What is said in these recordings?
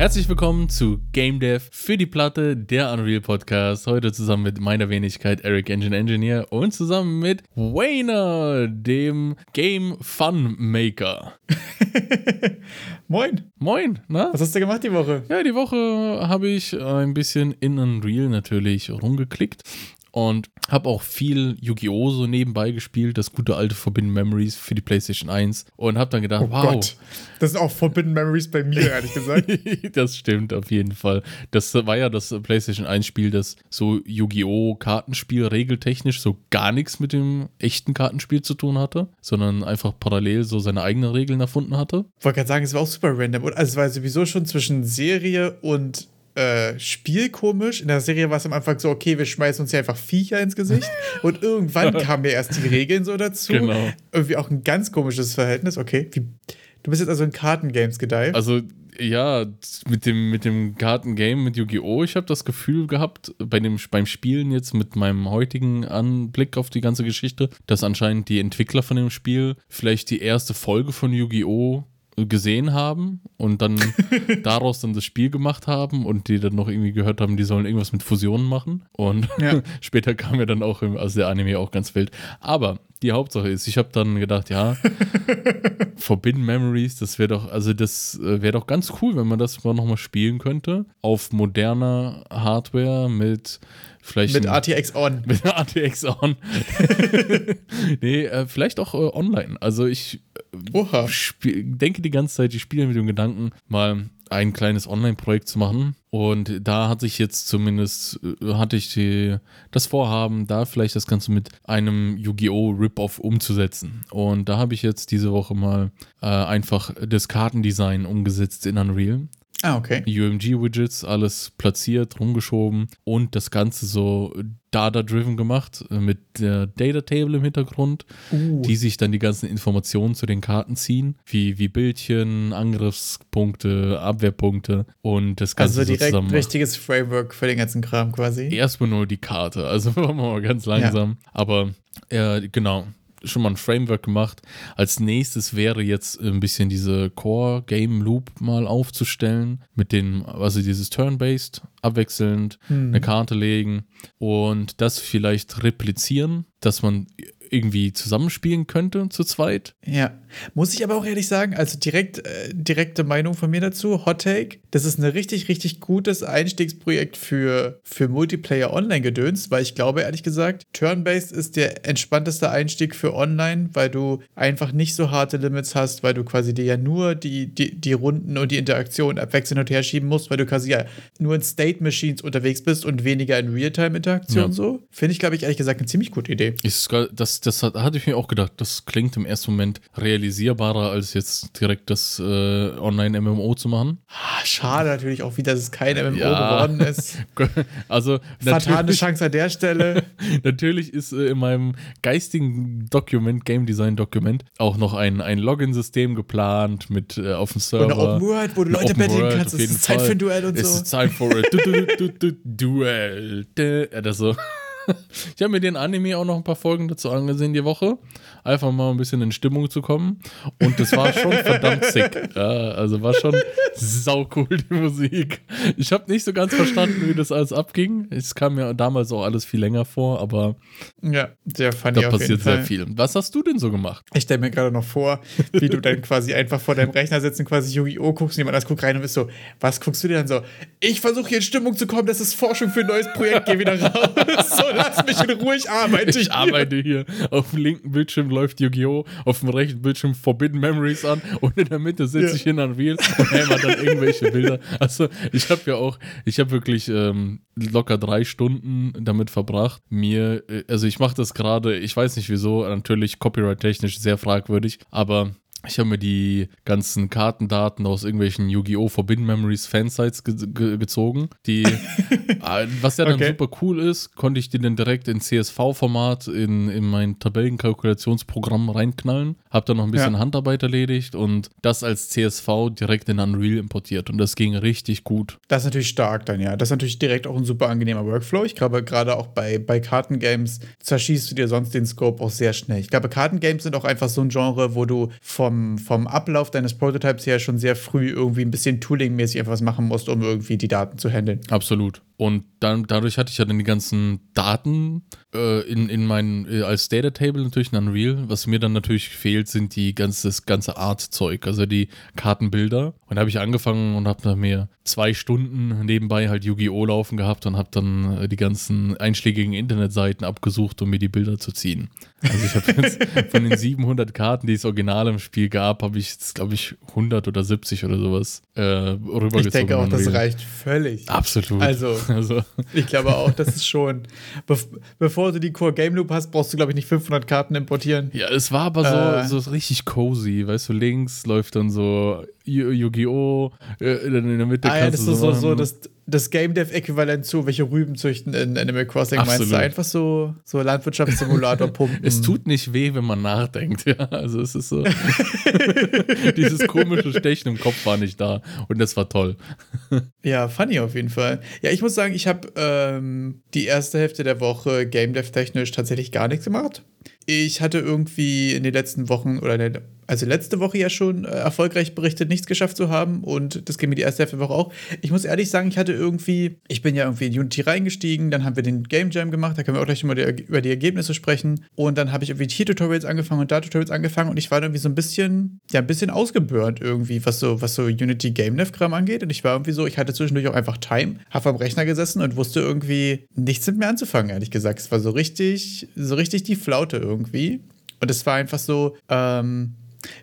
Herzlich willkommen zu Game Dev für die Platte, der Unreal Podcast. Heute zusammen mit meiner Wenigkeit Eric Engine Engineer und zusammen mit Wayner, dem Game Fun Maker. Moin. Moin, na? Was hast du gemacht die Woche? Ja, die Woche habe ich ein bisschen in Unreal natürlich rumgeklickt und habe auch viel Yu-Gi-Oh! so nebenbei gespielt, das gute alte Forbidden Memories für die PlayStation 1 und habe dann gedacht, oh wow. Gott. Das sind auch Forbidden Memories bei mir, ehrlich gesagt. das stimmt auf jeden Fall. Das war ja das PlayStation 1 Spiel, das so Yu-Gi-Oh! Kartenspiel regeltechnisch so gar nichts mit dem echten Kartenspiel zu tun hatte, sondern einfach parallel so seine eigenen Regeln erfunden hatte. Ich wollte gerade sagen, es war auch super random. Also es war sowieso schon zwischen Serie und äh, Spiel komisch. In der Serie war es am Anfang so, okay, wir schmeißen uns hier einfach Viecher ins Gesicht. Und irgendwann kamen ja erst die Regeln so dazu. Genau. Irgendwie auch ein ganz komisches Verhältnis. Okay, wie, du bist jetzt also in Kartengames gedeiht. Also ja, mit dem, mit dem Kartengame mit Yu-Gi-Oh! Ich habe das Gefühl gehabt, bei dem, beim Spielen jetzt mit meinem heutigen Anblick auf die ganze Geschichte, dass anscheinend die Entwickler von dem Spiel vielleicht die erste Folge von Yu-Gi-Oh! Gesehen haben und dann daraus dann das Spiel gemacht haben und die dann noch irgendwie gehört haben, die sollen irgendwas mit Fusionen machen. Und ja. später kam ja dann auch, also der Anime auch ganz wild. Aber die Hauptsache ist, ich habe dann gedacht, ja, Forbidden Memories, das wäre doch, also das äh, wäre doch ganz cool, wenn man das mal nochmal spielen könnte. Auf moderner Hardware mit vielleicht. Mit ein, ATX On. Mit ATX On. nee, äh, vielleicht auch äh, online. Also ich äh, denke die ganze Zeit, ich spiele mit dem Gedanken, mal ein kleines Online-Projekt zu machen. Und da hatte ich jetzt zumindest, äh, hatte ich die, das Vorhaben, da vielleicht das Ganze mit einem Yu-Gi-Oh! Rip-Off umzusetzen. Und da habe ich jetzt diese Woche mal äh, einfach das Kartendesign umgesetzt in Unreal. Ah, okay. UMG-Widgets, alles platziert, rumgeschoben und das Ganze so Data-driven gemacht äh, mit der Data Table im Hintergrund, uh. die sich dann die ganzen Informationen zu den Karten ziehen, wie, wie Bildchen, Angriffspunkte, Abwehrpunkte und das Ganze Also direkt so ein richtiges Framework für den ganzen Kram quasi. Erstmal nur die Karte, also machen wir mal ganz langsam. Ja. Aber äh, genau, schon mal ein Framework gemacht. Als nächstes wäre jetzt ein bisschen diese Core Game Loop mal aufzustellen mit dem, also dieses Turn-based, abwechselnd hm. eine Karte legen und das vielleicht replizieren, dass man irgendwie zusammenspielen könnte zu zweit. Ja, muss ich aber auch ehrlich sagen, also direkt, äh, direkte Meinung von mir dazu, Hot Take, das ist ein richtig, richtig gutes Einstiegsprojekt für, für Multiplayer-Online-Gedöns, weil ich glaube, ehrlich gesagt, Turn-Based ist der entspannteste Einstieg für Online, weil du einfach nicht so harte Limits hast, weil du quasi dir ja nur die, die, die Runden und die Interaktion abwechselnd und her schieben musst, weil du quasi ja nur in State-Machines unterwegs bist und weniger in Realtime-Interaktion ja. so. Finde ich, glaube ich, ehrlich gesagt, eine ziemlich gute Idee. Ist, das das, hat, hatte ich mir auch gedacht. Das klingt im ersten Moment realisierbarer, als jetzt direkt das äh, Online-MMO zu machen. Ah, schade natürlich auch wieder, dass es kein MMO ja. geworden ist. also Fatale Chance an der Stelle. natürlich ist äh, in meinem geistigen Dokument, Game Design Dokument, auch noch ein, ein Login-System geplant mit äh, auf dem Server. Und eine Open World, wo du Leute betteln kannst. Es ist Zeit für ein Duell und so. Es ist Zeit für ein Duell. Das so. Ich habe mir den Anime auch noch ein paar Folgen dazu angesehen die Woche. Einfach mal ein bisschen in Stimmung zu kommen. Und das war schon verdammt sick. Ja, also war schon sau cool, die Musik. Ich habe nicht so ganz verstanden, wie das alles abging. Es kam mir damals auch alles viel länger vor, aber ja, sehr funny da passiert sehr viel. Was hast du denn so gemacht? Ich stelle mir gerade noch vor, wie du dann quasi einfach vor deinem Rechner sitzt und quasi Yu-Gi-Oh! guckst und jemand anders guckt rein und bist so, was guckst du dir dann so? Ich versuche hier in Stimmung zu kommen, das ist Forschung für ein neues Projekt, geh wieder raus. so, lass mich in Ruhe, ich arbeite Ich hier. arbeite hier. Auf dem linken Bildschirm läuft Yu-Gi-Oh! Auf dem rechten Bildschirm Forbidden Memories an und in der Mitte sitze ja. ich in Unreal und hämmer dann irgendwelche Bilder. Also ich habe ja auch, ich habe wirklich ähm, locker drei Stunden damit verbracht, mir, äh, also ich mache das gerade, ich weiß nicht wieso, natürlich copyright-technisch sehr fragwürdig, aber Ich habe mir die ganzen Kartendaten aus irgendwelchen Yu-Gi-Oh! Forbidden Memories Fansites ge ge gezogen. Die, äh, was ja dann okay. super cool ist, konnte ich die dann direkt in CSV-Format in, in mein Tabellenkalkulationsprogramm reinknallen. Hab dann noch ein bisschen ja. Handarbeit erledigt und das als CSV direkt in Unreal importiert. Und das ging richtig gut. Das ist natürlich stark dann, ja. Das ist natürlich direkt auch ein super angenehmer Workflow. Ich glaube, gerade auch bei, bei Kartengames zerschießt du dir sonst den Scope auch sehr schnell. Ich glaube, Kartengames sind auch einfach so ein Genre, wo du vom vom, vom Ablauf deines Prototypes her schon sehr früh irgendwie ein bisschen Tooling-mäßig einfach was machen musst, um irgendwie die Daten zu handeln. Absolut. Und dann, dadurch hatte ich ja dann die ganzen Daten äh, in, in mein, äh, als Data Table natürlich in Unreal. Was mir dann natürlich fehlt, sind die ganze, das ganze Art-Zeug, also die Kartenbilder. Und da habe ich angefangen und habe mir zwei Stunden nebenbei halt Yu-Gi-Oh! laufen gehabt und habe dann äh, die ganzen einschlägigen Internetseiten abgesucht, um mir die Bilder zu ziehen. Also ich habe jetzt von den 700 Karten, die es original im Spiel gab, habe ich jetzt, glaube ich, 100 oder 70 oder sowas äh, rübergezogen. Ich denke auch, das reicht völlig. Absolut. Also, also. ich glaube auch, das ist schon, bevor du die Core Game Loop hast, brauchst du, glaube ich, nicht 500 Karten importieren. Ja, es war aber so, äh. so richtig cozy, weißt du, links läuft dann so Yu-Gi-Oh! Äh, in der Mitte ah, ja, das ist so, so das, das Game Dev-Äquivalent zu, welche Rüben züchten in Animal Crossing. Absolut. Meinst du einfach so, so Landwirtschaftssimulator pumpen? es tut nicht weh, wenn man nachdenkt, ja. Also es ist so. Dieses komische Stechen im Kopf war nicht da. Und das war toll. ja, funny auf jeden Fall. Ja, ich muss sagen, ich habe ähm, die erste Hälfte der Woche Game Dev-technisch tatsächlich gar nichts gemacht. Ich hatte irgendwie in den letzten Wochen oder in der also letzte Woche ja schon äh, erfolgreich berichtet, nichts geschafft zu haben und das ging mir die erste Hälfte der Woche auch. Ich muss ehrlich sagen, ich hatte irgendwie, ich bin ja irgendwie in Unity reingestiegen, dann haben wir den Game Jam gemacht, da können wir auch gleich mal über die Ergebnisse sprechen und dann habe ich irgendwie hier Tutorials angefangen und da Tutorials angefangen und ich war irgendwie so ein bisschen, ja, ein bisschen ausgeburnt irgendwie, was so, was so Unity Game Dev Kram angeht und ich war irgendwie so, ich hatte zwischendurch auch einfach Time, habe am Rechner gesessen und wusste irgendwie nichts mit mir anzufangen, ehrlich gesagt. Es war so richtig, so richtig die Flaute irgendwie. Und es war einfach so, ähm,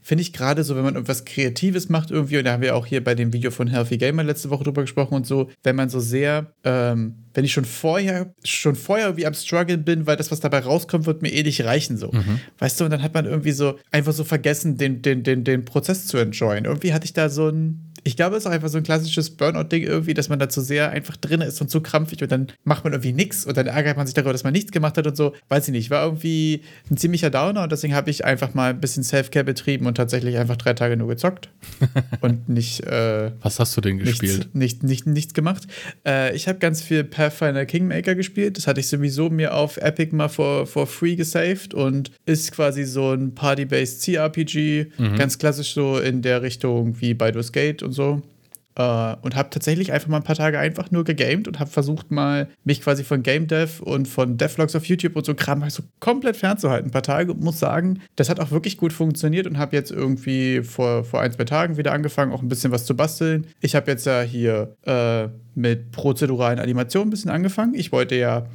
finde ich gerade so, wenn man irgendwas Kreatives macht irgendwie, und da haben wir auch hier bei dem Video von Healthy Gamer letzte Woche drüber gesprochen und so, wenn man so sehr, ähm, wenn ich schon vorher, schon vorher irgendwie am Struggle bin, weil das, was dabei rauskommt, wird mir eh nicht reichen, so. Mhm. Weißt du, und dann hat man irgendwie so einfach so vergessen, den, den, den, den Prozess zu enjoyen. Irgendwie hatte ich da so ein, ich glaube, es ist auch einfach so ein klassisches Burnout-Ding irgendwie, dass man da zu sehr einfach drin ist und zu krampfig und dann macht man irgendwie nichts und dann ärgert man sich darüber, dass man nichts gemacht hat und so. Weiß ich nicht. War irgendwie ein ziemlicher Downer und deswegen habe ich einfach mal ein bisschen Self-Care betrieben und tatsächlich einfach drei Tage nur gezockt und nicht. Äh, Was hast du denn gespielt? Nichts, nicht, nicht, nichts gemacht. Äh, ich habe ganz viel Pathfinder Kingmaker gespielt. Das hatte ich sowieso mir auf Epic mal for, for free gesaved und ist quasi so ein Party-based CRPG. Mhm. Ganz klassisch so in der Richtung wie Baldur's Gate und so. Uh, und habe tatsächlich einfach mal ein paar Tage einfach nur gegamed und habe versucht mal mich quasi von Game Dev und von Devlogs auf YouTube und so Kram so komplett fernzuhalten. Ein paar Tage und muss sagen, das hat auch wirklich gut funktioniert und habe jetzt irgendwie vor, vor ein, zwei Tagen wieder angefangen, auch ein bisschen was zu basteln. Ich habe jetzt ja hier äh, mit prozeduralen Animationen ein bisschen angefangen. Ich wollte ja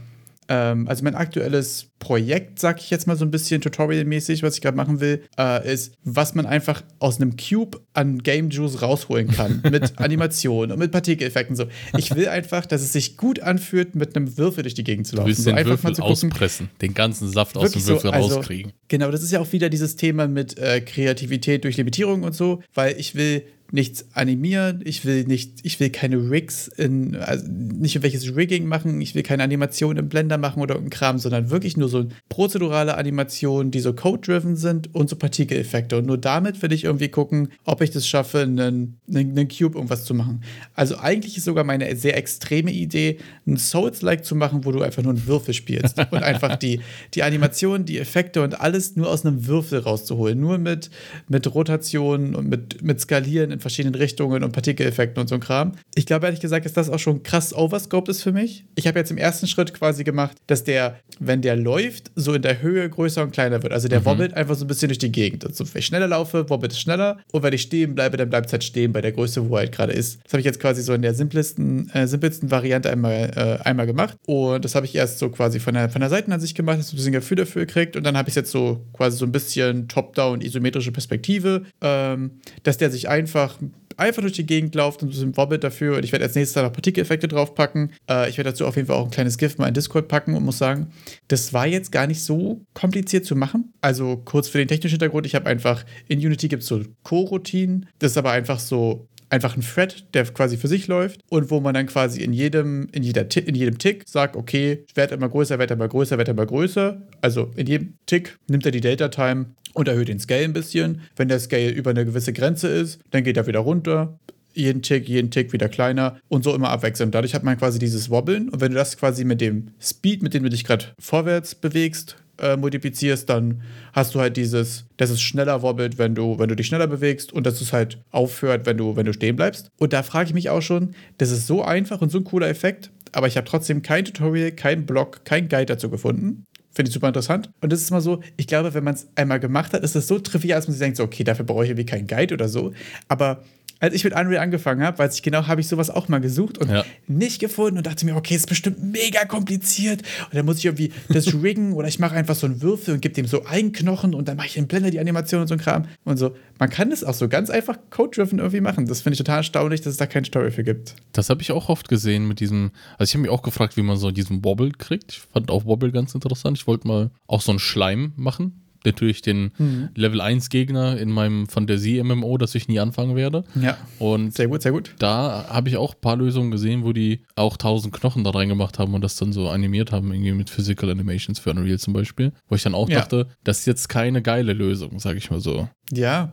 ähm, also mein aktuelles Projekt, sag ich jetzt mal so ein bisschen tutorialmäßig, was ich gerade machen will, äh, ist, was man einfach aus einem Cube an Game Juice rausholen kann. mit Animationen und mit Partikeleffekten. So. Ich will einfach, dass es sich gut anfühlt, mit einem Würfel durch die Gegend zu laufen. Du willst so den einfach Würfel mal zu gucken, auspressen, den ganzen Saft aus dem Würfel so, also, rauskriegen. Genau, das ist ja auch wieder dieses Thema mit äh, Kreativität durch Limitierung und so, weil ich will nichts animieren, ich will nicht, ich will keine Rigs in, also nicht welches Rigging machen, ich will keine Animation im Blender machen oder irgendein Kram, sondern wirklich nur so prozedurale Animationen, die so code-driven sind und so Partikeleffekte. Und nur damit will ich irgendwie gucken, ob ich das schaffe, einen, einen, Cube irgendwas zu machen. Also eigentlich ist sogar meine sehr extreme Idee, ein Souls-like zu machen, wo du einfach nur einen Würfel spielst und einfach die, die Animationen, die Effekte und alles nur aus einem Würfel rauszuholen. Nur mit, mit Rotation und mit, mit Skalieren in verschiedenen Richtungen und Partikeleffekten und so ein Kram. Ich glaube ehrlich gesagt, dass das auch schon krass overscoped ist für mich. Ich habe jetzt im ersten Schritt quasi gemacht, dass der, wenn der läuft, so in der Höhe größer und kleiner wird. Also der mhm. wobbelt einfach so ein bisschen durch die Gegend. Also wenn ich schneller laufe, wobbelt es schneller. Und wenn ich stehen bleibe, dann bleibt es halt stehen bei der Größe, wo er halt gerade ist. Das habe ich jetzt quasi so in der simplesten, äh, simpelsten Variante einmal, äh, einmal gemacht. Und das habe ich erst so quasi von der, von der Seitenansicht gemacht, dass du ein bisschen Gefühl dafür gekriegt. Und dann habe ich jetzt so quasi so ein bisschen top-down isometrische Perspektive, ähm, dass der sich einfach einfach einfach durch die Gegend lauft und ein bisschen wobbelt dafür. Und ich werde als nächstes noch Partikeleffekte draufpacken. Äh, ich werde dazu auf jeden Fall auch ein kleines GIF mal in Discord packen und muss sagen, das war jetzt gar nicht so kompliziert zu machen. Also kurz für den technischen Hintergrund, ich habe einfach in Unity gibt es so Co-Routinen. Das ist aber einfach so einfach ein Thread, der quasi für sich läuft und wo man dann quasi in jedem, in jeder, in jedem Tick sagt, okay, wird immer größer, wird immer größer, wird immer größer. Also in jedem Tick nimmt er die Data Time und erhöht den Scale ein bisschen. Wenn der Scale über eine gewisse Grenze ist, dann geht er wieder runter. Jeden Tick, jeden Tick wieder kleiner und so immer abwechselnd. Dadurch hat man quasi dieses Wobbeln und wenn du das quasi mit dem Speed, mit dem du dich gerade vorwärts bewegst, äh, multiplizierst, dann hast du halt dieses, dass es schneller wobbelt, wenn du, wenn du dich schneller bewegst und dass es halt aufhört, wenn du, wenn du stehen bleibst. Und da frage ich mich auch schon, das ist so einfach und so ein cooler Effekt, aber ich habe trotzdem kein Tutorial, kein Blog, kein Guide dazu gefunden. Finde ich super interessant. Und das ist mal so, ich glaube, wenn man es einmal gemacht hat, ist es so trivial, dass man sich denkt, so, okay, dafür brauche ich irgendwie keinen Guide oder so. Aber als ich mit Unreal angefangen habe, weiß ich genau, habe ich sowas auch mal gesucht und ja. nicht gefunden und dachte mir, okay, ist bestimmt mega kompliziert. Und dann muss ich irgendwie das riggen oder ich mache einfach so einen Würfel und gebe dem so einen Knochen und dann mache ich in Blender die Animation und so ein Kram. Und so, man kann das auch so ganz einfach code-driven irgendwie machen. Das finde ich total erstaunlich, dass es da kein Story für gibt. Das habe ich auch oft gesehen mit diesem, also ich habe mich auch gefragt, wie man so diesen Wobble kriegt. Ich fand auch Wobble ganz interessant. Ich wollte mal auch so einen Schleim machen natürlich den mhm. Level 1 Gegner in meinem Fantasie-MMO, das ich nie anfangen werde. Ja. Und sehr gut, sehr gut. Da habe ich auch ein paar Lösungen gesehen, wo die auch 1000 Knochen da reingemacht haben und das dann so animiert haben, irgendwie mit Physical Animations für Unreal zum Beispiel. Wo ich dann auch ja. dachte, das ist jetzt keine geile Lösung, sage ich mal so. Ja,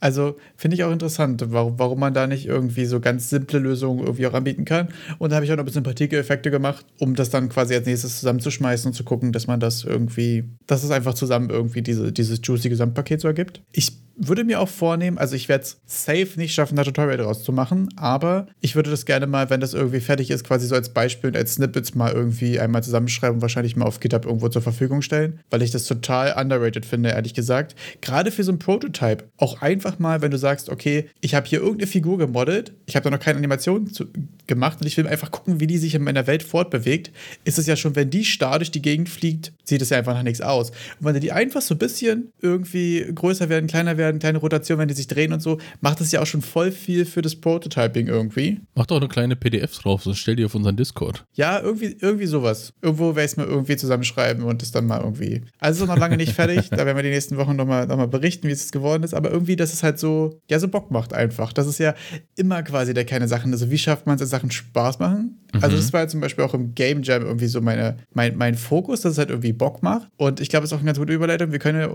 also finde ich auch interessant, warum, warum man da nicht irgendwie so ganz simple Lösungen irgendwie auch anbieten kann. Und da habe ich auch noch ein bisschen Partikeleffekte gemacht, um das dann quasi als nächstes zusammenzuschmeißen und zu gucken, dass man das irgendwie, dass es einfach zusammen irgendwie diese, dieses juicy Gesamtpaket so ergibt. Ich würde mir auch vornehmen, also ich werde es safe nicht schaffen, da Tutorial draus zu machen, aber ich würde das gerne mal, wenn das irgendwie fertig ist, quasi so als Beispiel und als Snippets mal irgendwie einmal zusammenschreiben und wahrscheinlich mal auf GitHub irgendwo zur Verfügung stellen, weil ich das total underrated finde, ehrlich gesagt. Gerade für so ein Prototype. Auch einfach mal, wenn du sagst, okay, ich habe hier irgendeine Figur gemodelt, ich habe da noch keine Animation zu, gemacht und ich will einfach gucken, wie die sich in meiner Welt fortbewegt, ist es ja schon, wenn die starr durch die Gegend fliegt, sieht es ja einfach nach nichts aus. Und wenn die einfach so ein bisschen irgendwie größer werden, kleiner werden, kleine Rotation, wenn die sich drehen und so, macht das ja auch schon voll viel für das Prototyping irgendwie. Mach doch eine kleine PDF drauf, so stell die auf unseren Discord. Ja, irgendwie, irgendwie sowas. Irgendwo werde ich es mal irgendwie zusammenschreiben und das dann mal irgendwie. Also ist noch lange nicht fertig, da werden wir die nächsten Wochen nochmal noch mal berichten, wie es geworden ist, aber irgendwie, dass es halt so, ja, so Bock macht einfach. Das ist ja immer quasi der keine Sachen. Also wie schafft man es, dass Sachen Spaß machen? Also mhm. Also das war ja zum Beispiel auch im Game Jam irgendwie so meine, mein, mein Fokus, dass es halt irgendwie Bock macht. Und ich glaube, es ist auch eine ganz gute Überleitung. Wir können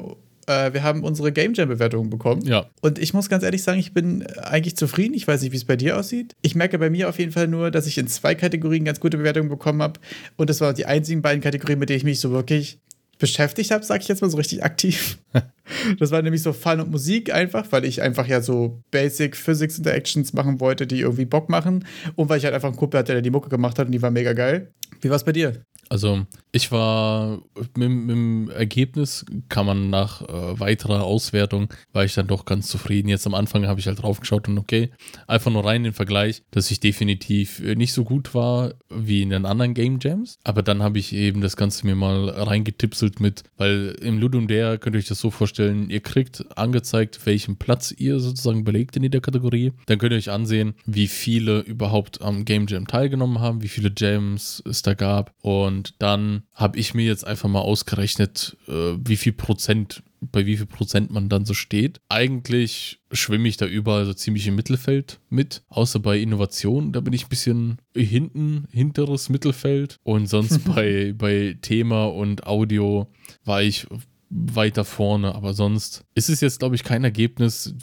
äh, wir haben unsere Game Jam-Bewertungen bekommen. Ja. Und ich muss ganz ehrlich sagen, ich bin eigentlich zufrieden. Ich weiß nicht, wie es bei dir aussieht. Ich merke bei mir auf jeden Fall nur, dass ich in zwei Kategorien ganz gute Bewertungen bekommen habe. Und das waren die einzigen beiden Kategorien, mit denen ich mich so wirklich beschäftigt habe, sage ich jetzt mal so richtig aktiv. das war nämlich so Fun und Musik einfach, weil ich einfach ja so Basic Physics Interactions machen wollte, die irgendwie Bock machen. Und weil ich halt einfach einen Kumpel hatte, der die Mucke gemacht hat und die war mega geil. Wie war es bei dir? Also, ich war mit, mit, dem Ergebnis, kann man nach äh, weiterer Auswertung, war ich dann doch ganz zufrieden. Jetzt am Anfang habe ich halt drauf geschaut und okay, einfach nur rein den Vergleich, dass ich definitiv äh, nicht so gut war wie in den anderen Game Jams. Aber dann habe ich eben das Ganze mir mal reingetipselt mit, weil im Ludum Dare könnt ihr euch das so vorstellen, ihr kriegt angezeigt, welchen Platz ihr sozusagen belegt in jeder Kategorie. Dann könnt ihr euch ansehen, wie viele überhaupt am Game Jam teilgenommen haben, wie viele Jams es da gab und und dann habe ich mir jetzt einfach mal ausgerechnet, äh, wie viel Prozent, bei wie viel Prozent man dann so steht. Eigentlich schwimme ich da überall so ziemlich im Mittelfeld mit, außer bei Innovation, da bin ich ein bisschen hinten, hinteres Mittelfeld. Und sonst bei, bei Thema und Audio war ich weiter vorne. Aber sonst ist es jetzt, glaube ich, kein Ergebnis,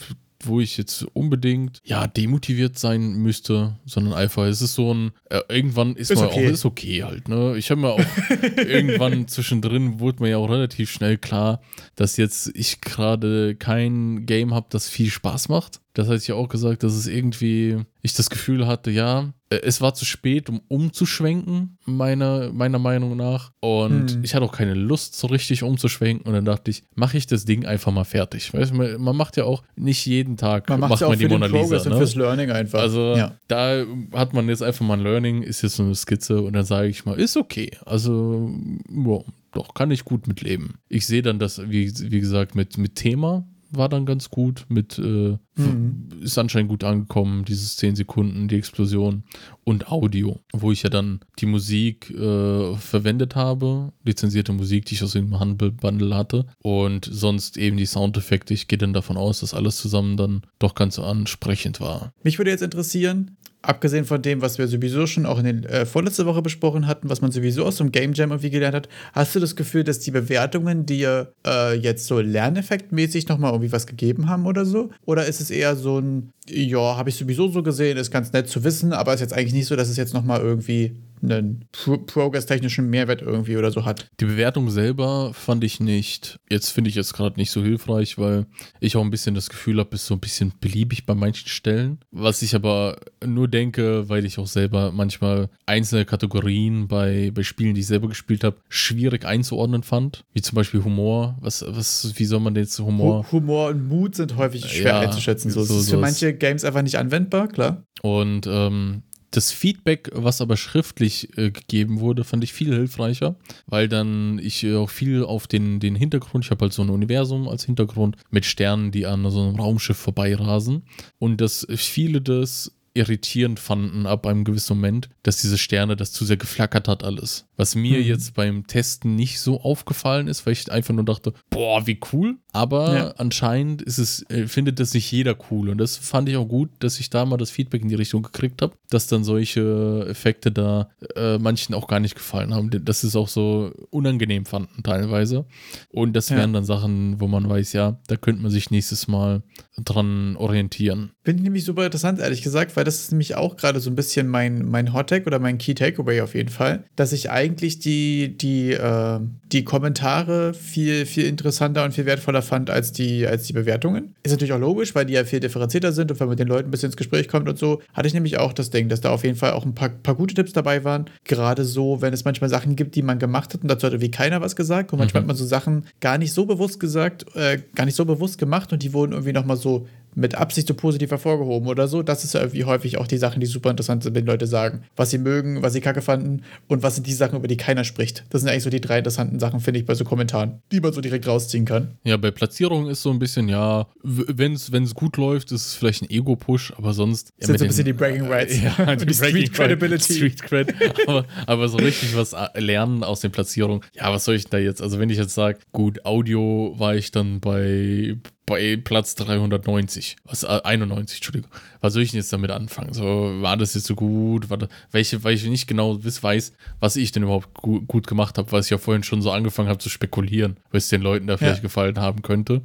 wo ich jetzt unbedingt ja demotiviert sein müsste, sondern einfach es ist so ein äh, irgendwann ist, ist man okay. auch ist okay halt, ne? Ich habe mir auch irgendwann zwischendrin wurde mir ja auch relativ schnell klar, dass jetzt ich gerade kein Game habe, das viel Spaß macht. Das hatte ich ja auch gesagt, dass es irgendwie, ich das Gefühl hatte, ja, äh, es war zu spät, um umzuschwenken, meiner, meiner Meinung nach. Und hm. ich hatte auch keine Lust, so richtig umzuschwenken. Und dann dachte ich, mache ich das Ding einfach mal fertig. Weißt, man, man macht ja auch nicht jeden Tag man macht, macht man die Mona Lisa. Ne? fürs Learning einfach. Also ja. da hat man jetzt einfach mal ein Learning, ist jetzt so eine Skizze und dann sage ich mal, ist okay. Also, wow, doch, kann ich gut mitleben. Ich sehe dann das, wie, wie gesagt, mit, mit Thema war dann ganz gut mit, äh, Mhm. ist anscheinend gut angekommen, dieses 10 Sekunden, die Explosion und Audio, wo ich ja dann die Musik äh, verwendet habe, lizenzierte Musik, die ich aus dem Humble Bundle hatte und sonst eben die Soundeffekte. Ich gehe dann davon aus, dass alles zusammen dann doch ganz ansprechend war. Mich würde jetzt interessieren, abgesehen von dem, was wir sowieso schon auch in den äh, vorletzte Woche besprochen hatten, was man sowieso aus dem Game Jam irgendwie gelernt hat, hast du das Gefühl, dass die Bewertungen dir äh, jetzt so lerneffektmäßig nochmal irgendwie was gegeben haben oder so? Oder ist es eher so ein, ja, habe ich sowieso so gesehen, ist ganz nett zu wissen, aber ist jetzt eigentlich nicht so, dass es jetzt nochmal irgendwie einen Pro progress-technischen Mehrwert irgendwie oder so hat? Die Bewertung selber fand ich nicht, jetzt finde ich jetzt gerade nicht so hilfreich, weil ich auch ein bisschen das Gefühl habe, ist so ein bisschen beliebig bei manchen Stellen. Was ich aber nur denke, weil ich auch selber manchmal einzelne Kategorien bei, bei Spielen, die ich selber gespielt habe, schwierig einzuordnen fand. Wie zum Beispiel Humor. Was, was, wie soll man jetzt Humor? Hu Humor und Mut sind häufig schwer Ja, einzuschätzen. So. so- es ist für manche Games einfach nicht anwendbar, klar. Und ähm, das Feedback, was aber schriftlich äh, gegeben wurde, fand ich viel hilfreicher, weil dann ich äh, auch viel auf den, den Hintergrund, ich habe halt so ein Universum als Hintergrund mit Sternen, die an so einem Raumschiff vorbeirasen. Und dass viele das irritierend fanden ab einem gewissen Moment, dass diese Sterne das zu sehr geflackert hat alles. Was mir Mhm. jetzt beim Testen nicht so aufgefallen ist, weil ich einfach nur dachte, boah, wie cool. Aber Ja. anscheinend ist es, äh, findet das nicht jeder cool. Und das fand ich auch gut, dass ich da mal das Feedback in die Richtung gekriegt habe, dass dann solche Effekte da äh, manchen auch gar nicht gefallen haben. Dass sie es auch so unangenehm fanden teilweise. Und das Ja. wären dann Sachen, wo man weiß, ja, da könnte man sich nächstes Mal dran orientieren. Finde ich nämlich super interessant, ehrlich gesagt, weil das ist nämlich auch gerade so ein bisschen mein, mein Hot Tag oder mein Key Takeaway auf jeden Fall, dass ich eigentlich die, die, äh, die Kommentare viel, viel interessanter und viel wertvoller fand als die, als die Bewertungen. Ist natürlich auch logisch, weil die ja viel differenzierter sind und wenn man mit den Leuten ein bisschen ins Gespräch kommt und so, hatte ich nämlich auch das Ding, dass da auf jeden Fall auch ein paar, paar gute Tipps dabei waren. Gerade so, wenn es manchmal Sachen gibt, die man gemacht hat und dazu hat irgendwie keiner was gesagt und manchmal Mhm. hat man so Sachen gar nicht so bewusst gesagt, äh, gar nicht so bewusst gemacht und die wurden irgendwie nochmal so mit Absicht so positiv hervorgehoben oder so. Das ist ja irgendwie häufig auch die Sachen, die super interessant sind, wenn Leute sagen, was sie mögen, was sie kacke fanden und was sind die Sachen, über die keiner spricht. Das sind eigentlich so die drei interessanten Sachen, finde ich, bei so Kommentaren, die man so direkt rausziehen kann. Ja, bei Platzierung ist so ein bisschen, ja, wenn es gut läuft, ist es vielleicht ein Ego-Push, aber sonst. ja, Sind so ein bisschen den- die Bragging Rights. Ja, Und die Street Credibility. Street Cred. aber, aber so richtig was äh, lernen aus den Platzierungen. Ja, was soll ich denn da jetzt? Also, wenn ich jetzt sage, gut, Audio war ich dann bei, bei Platz 390. Was, äh, 91, Entschuldigung. Was soll ich denn jetzt damit anfangen? So, war das jetzt so gut? War das, welche, weil ich nicht genau weiß, was ich denn überhaupt gu gut gemacht habe, was ich ja vorhin schon so angefangen habe zu spekulieren, was den Leuten da vielleicht Ja. gefallen haben könnte.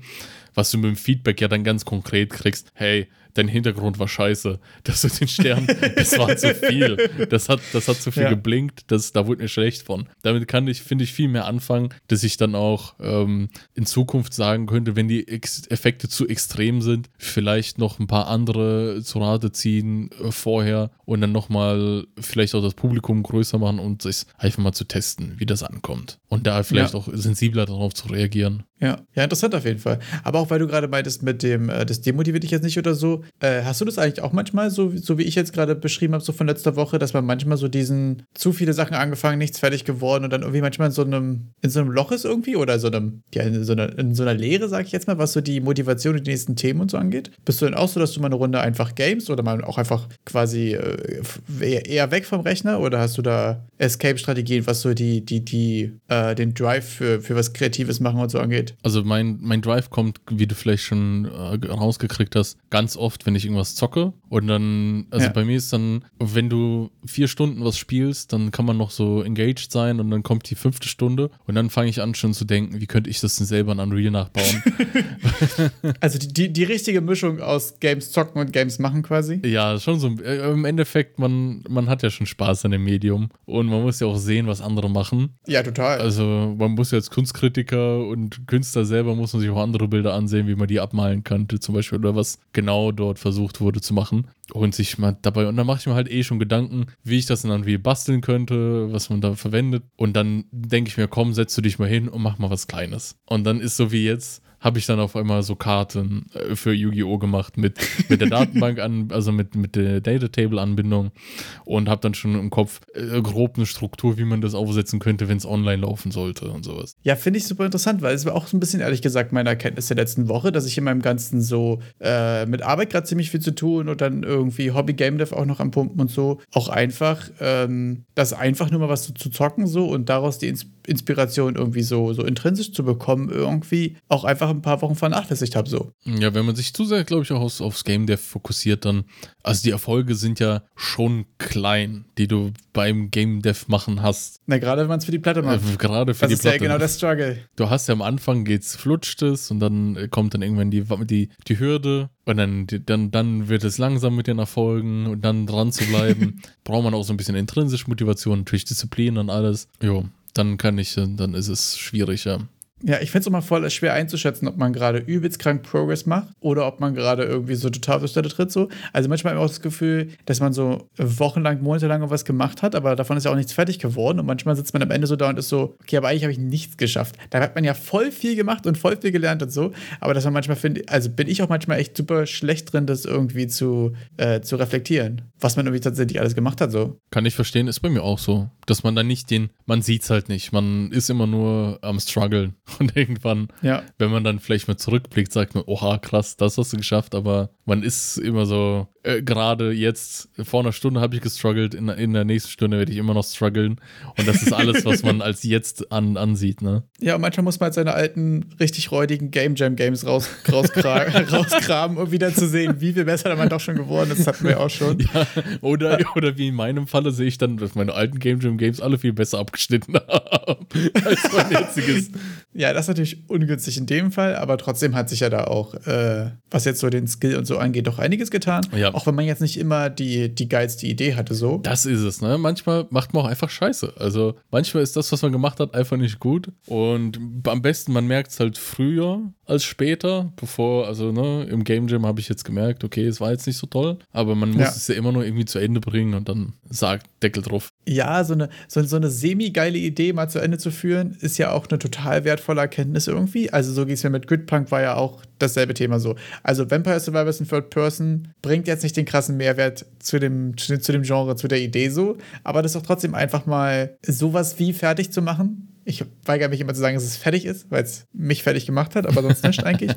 Was du mit dem Feedback ja dann ganz konkret kriegst, hey, dein Hintergrund war scheiße. Das mit den Sternen, das war zu viel. Das hat, das hat zu viel Ja. geblinkt, das, da wurde mir schlecht von. Damit kann ich, finde ich, viel mehr anfangen, dass ich dann auch ähm, in Zukunft sagen könnte, wenn die Ex Effekte zu extrem sind, vielleicht noch ein paar andere zu Rate ziehen äh, vorher und dann nochmal vielleicht auch das Publikum größer machen und es einfach mal zu testen, wie das ankommt. Und da vielleicht Ja. auch sensibler darauf zu reagieren. Ja, ja, interessant auf jeden Fall. Aber auch weil du gerade meintest mit dem, äh, das demotiviert dich jetzt nicht oder so, äh, hast du das eigentlich auch manchmal, so, so wie ich jetzt gerade beschrieben habe, so von letzter Woche, dass man manchmal so diesen zu viele Sachen angefangen, nichts fertig geworden und dann irgendwie manchmal in so einem, in so einem Loch ist irgendwie oder so einem, ja, in so einer, in so einer Leere, sag ich jetzt mal, was so die Motivation und die nächsten Themen und so angeht? Bist du denn auch so, dass du mal eine Runde einfach games oder mal auch einfach quasi äh, eher weg vom Rechner oder hast du da Escape-Strategien, was so die, die, die, äh, den Drive für, für was Kreatives machen und so angeht? Also mein, mein Drive kommt, wie du vielleicht schon äh, rausgekriegt hast, ganz oft, wenn ich irgendwas zocke. Und dann, also Ja. bei mir ist dann, wenn du vier Stunden was spielst, dann kann man noch so engaged sein und dann kommt die fünfte Stunde und dann fange ich an schon zu denken, wie könnte ich das denn selber in Unreal nachbauen? Also die, die, die richtige Mischung aus Games zocken und Games machen quasi. ja, schon so. Äh, Im Endeffekt, man, man hat ja schon Spaß an dem Medium und man muss ja auch sehen, was andere machen. Ja, total. Also man muss ja als Kunstkritiker und Künstler selber muss man sich auch andere Bilder ansehen, wie man die abmalen könnte, zum Beispiel, oder was genau dort versucht wurde zu machen. Und sich mal dabei, und dann mache ich mir halt eh schon Gedanken, wie ich das dann wie basteln könnte, was man da verwendet. Und dann denke ich mir, komm, setz du dich mal hin und mach mal was Kleines. Und dann ist so wie jetzt, habe ich dann auf einmal so Karten äh, für Yu-Gi-Oh! gemacht mit, mit der Datenbank an, also mit, mit der Data-Table-Anbindung und habe dann schon im Kopf äh, grob eine Struktur, wie man das aufsetzen könnte, wenn es online laufen sollte und sowas. Ja, finde ich super interessant, weil es war auch so ein bisschen, ehrlich gesagt, meine Erkenntnis der letzten Woche, dass ich in meinem Ganzen so äh, mit Arbeit gerade ziemlich viel zu tun und dann irgendwie Hobby-Game Dev auch noch am Pumpen und so, auch einfach, ähm, das einfach nur mal was zu, zu zocken so und daraus die Ins Inspiration irgendwie so, so intrinsisch zu bekommen, irgendwie auch einfach ein paar Wochen vernachlässigt habe so. Ja, wenn man sich zu sehr, glaube ich, auch aufs, aufs Game Dev fokussiert, dann, also die Erfolge sind ja schon klein, die du beim Game Dev machen hast. Na, gerade wenn man es für die Platte macht. Äh, gerade für das die ist Platte. ja genau der Struggle. Du hast ja am Anfang geht's, flutscht es und dann äh, kommt dann irgendwann die, die, die Hürde und dann, dann, dann wird es langsam mit den Erfolgen und dann dran zu bleiben. Braucht man auch so ein bisschen intrinsische Motivation, natürlich Disziplin und alles. Jo, dann kann ich, äh, dann ist es schwierig, ja. Ja, ich finde es immer voll schwer einzuschätzen, ob man gerade übelst krank Progress macht oder ob man gerade irgendwie so total auf der tritt. So. Also manchmal habe ich auch das Gefühl, dass man so wochenlang, monatelang was gemacht hat, aber davon ist ja auch nichts fertig geworden. Und manchmal sitzt man am Ende so da und ist so, okay, aber eigentlich habe ich nichts geschafft. Da hat man ja voll viel gemacht und voll viel gelernt und so. Aber dass man manchmal findet, also bin ich auch manchmal echt super schlecht drin, das irgendwie zu, äh, zu reflektieren, was man irgendwie tatsächlich alles gemacht hat. So. Kann ich verstehen, ist bei mir auch so. Dass man dann nicht den, man sieht's halt nicht. Man ist immer nur am struggeln. Und irgendwann, Ja. wenn man dann vielleicht mal zurückblickt, sagt man, oha, krass, das hast du geschafft. Aber man ist immer so, äh, gerade jetzt, vor einer Stunde habe ich gestruggelt, in, in der nächsten Stunde werde ich immer noch strugglen. Und das ist alles, was man als jetzt an, ansieht, ne? Ja, und manchmal muss man halt seine alten, richtig räudigen Game Jam Games raus, rauskra rauskramen, um wieder zu sehen, wie viel besser man doch schon geworden ist. Das hatten wir auch schon. Ja, oder, oder wie in meinem Falle sehe ich dann, dass meine alten Game Jam Games alle viel besser abgeschnitten haben als mein jetziges. Ja, das ist natürlich ungünstig in dem Fall, aber trotzdem hat sich ja da auch, äh, was jetzt so den Skill und so angeht, doch einiges getan. Ja. Auch wenn man jetzt nicht immer die, die geilste Idee hatte, so. Das ist es, ne? Manchmal macht man auch einfach Scheiße. Also manchmal ist das, was man gemacht hat, einfach nicht gut. Und am besten, man merkt es halt früher als später, bevor, also ne, im Game Jam habe ich jetzt gemerkt, okay, es war jetzt nicht so toll, aber man muss Ja. es ja immer nur irgendwie zu Ende bringen und dann sagt Deckel drauf. Ja, so eine, so, so eine semi-geile Idee mal zu Ende zu führen, ist ja auch eine total wertvolle Erkenntnis irgendwie. Also so ging es mir mit Gridpunk, war ja auch dasselbe Thema so. Also Vampire Survivors in Third Person bringt jetzt nicht den krassen Mehrwert zu dem, zu, dem Genre, zu der Idee so, aber das ist doch trotzdem einfach mal sowas wie fertig zu machen. Ich weigere mich immer zu sagen, dass es fertig ist, weil es mich fertig gemacht hat, aber sonst nicht eigentlich.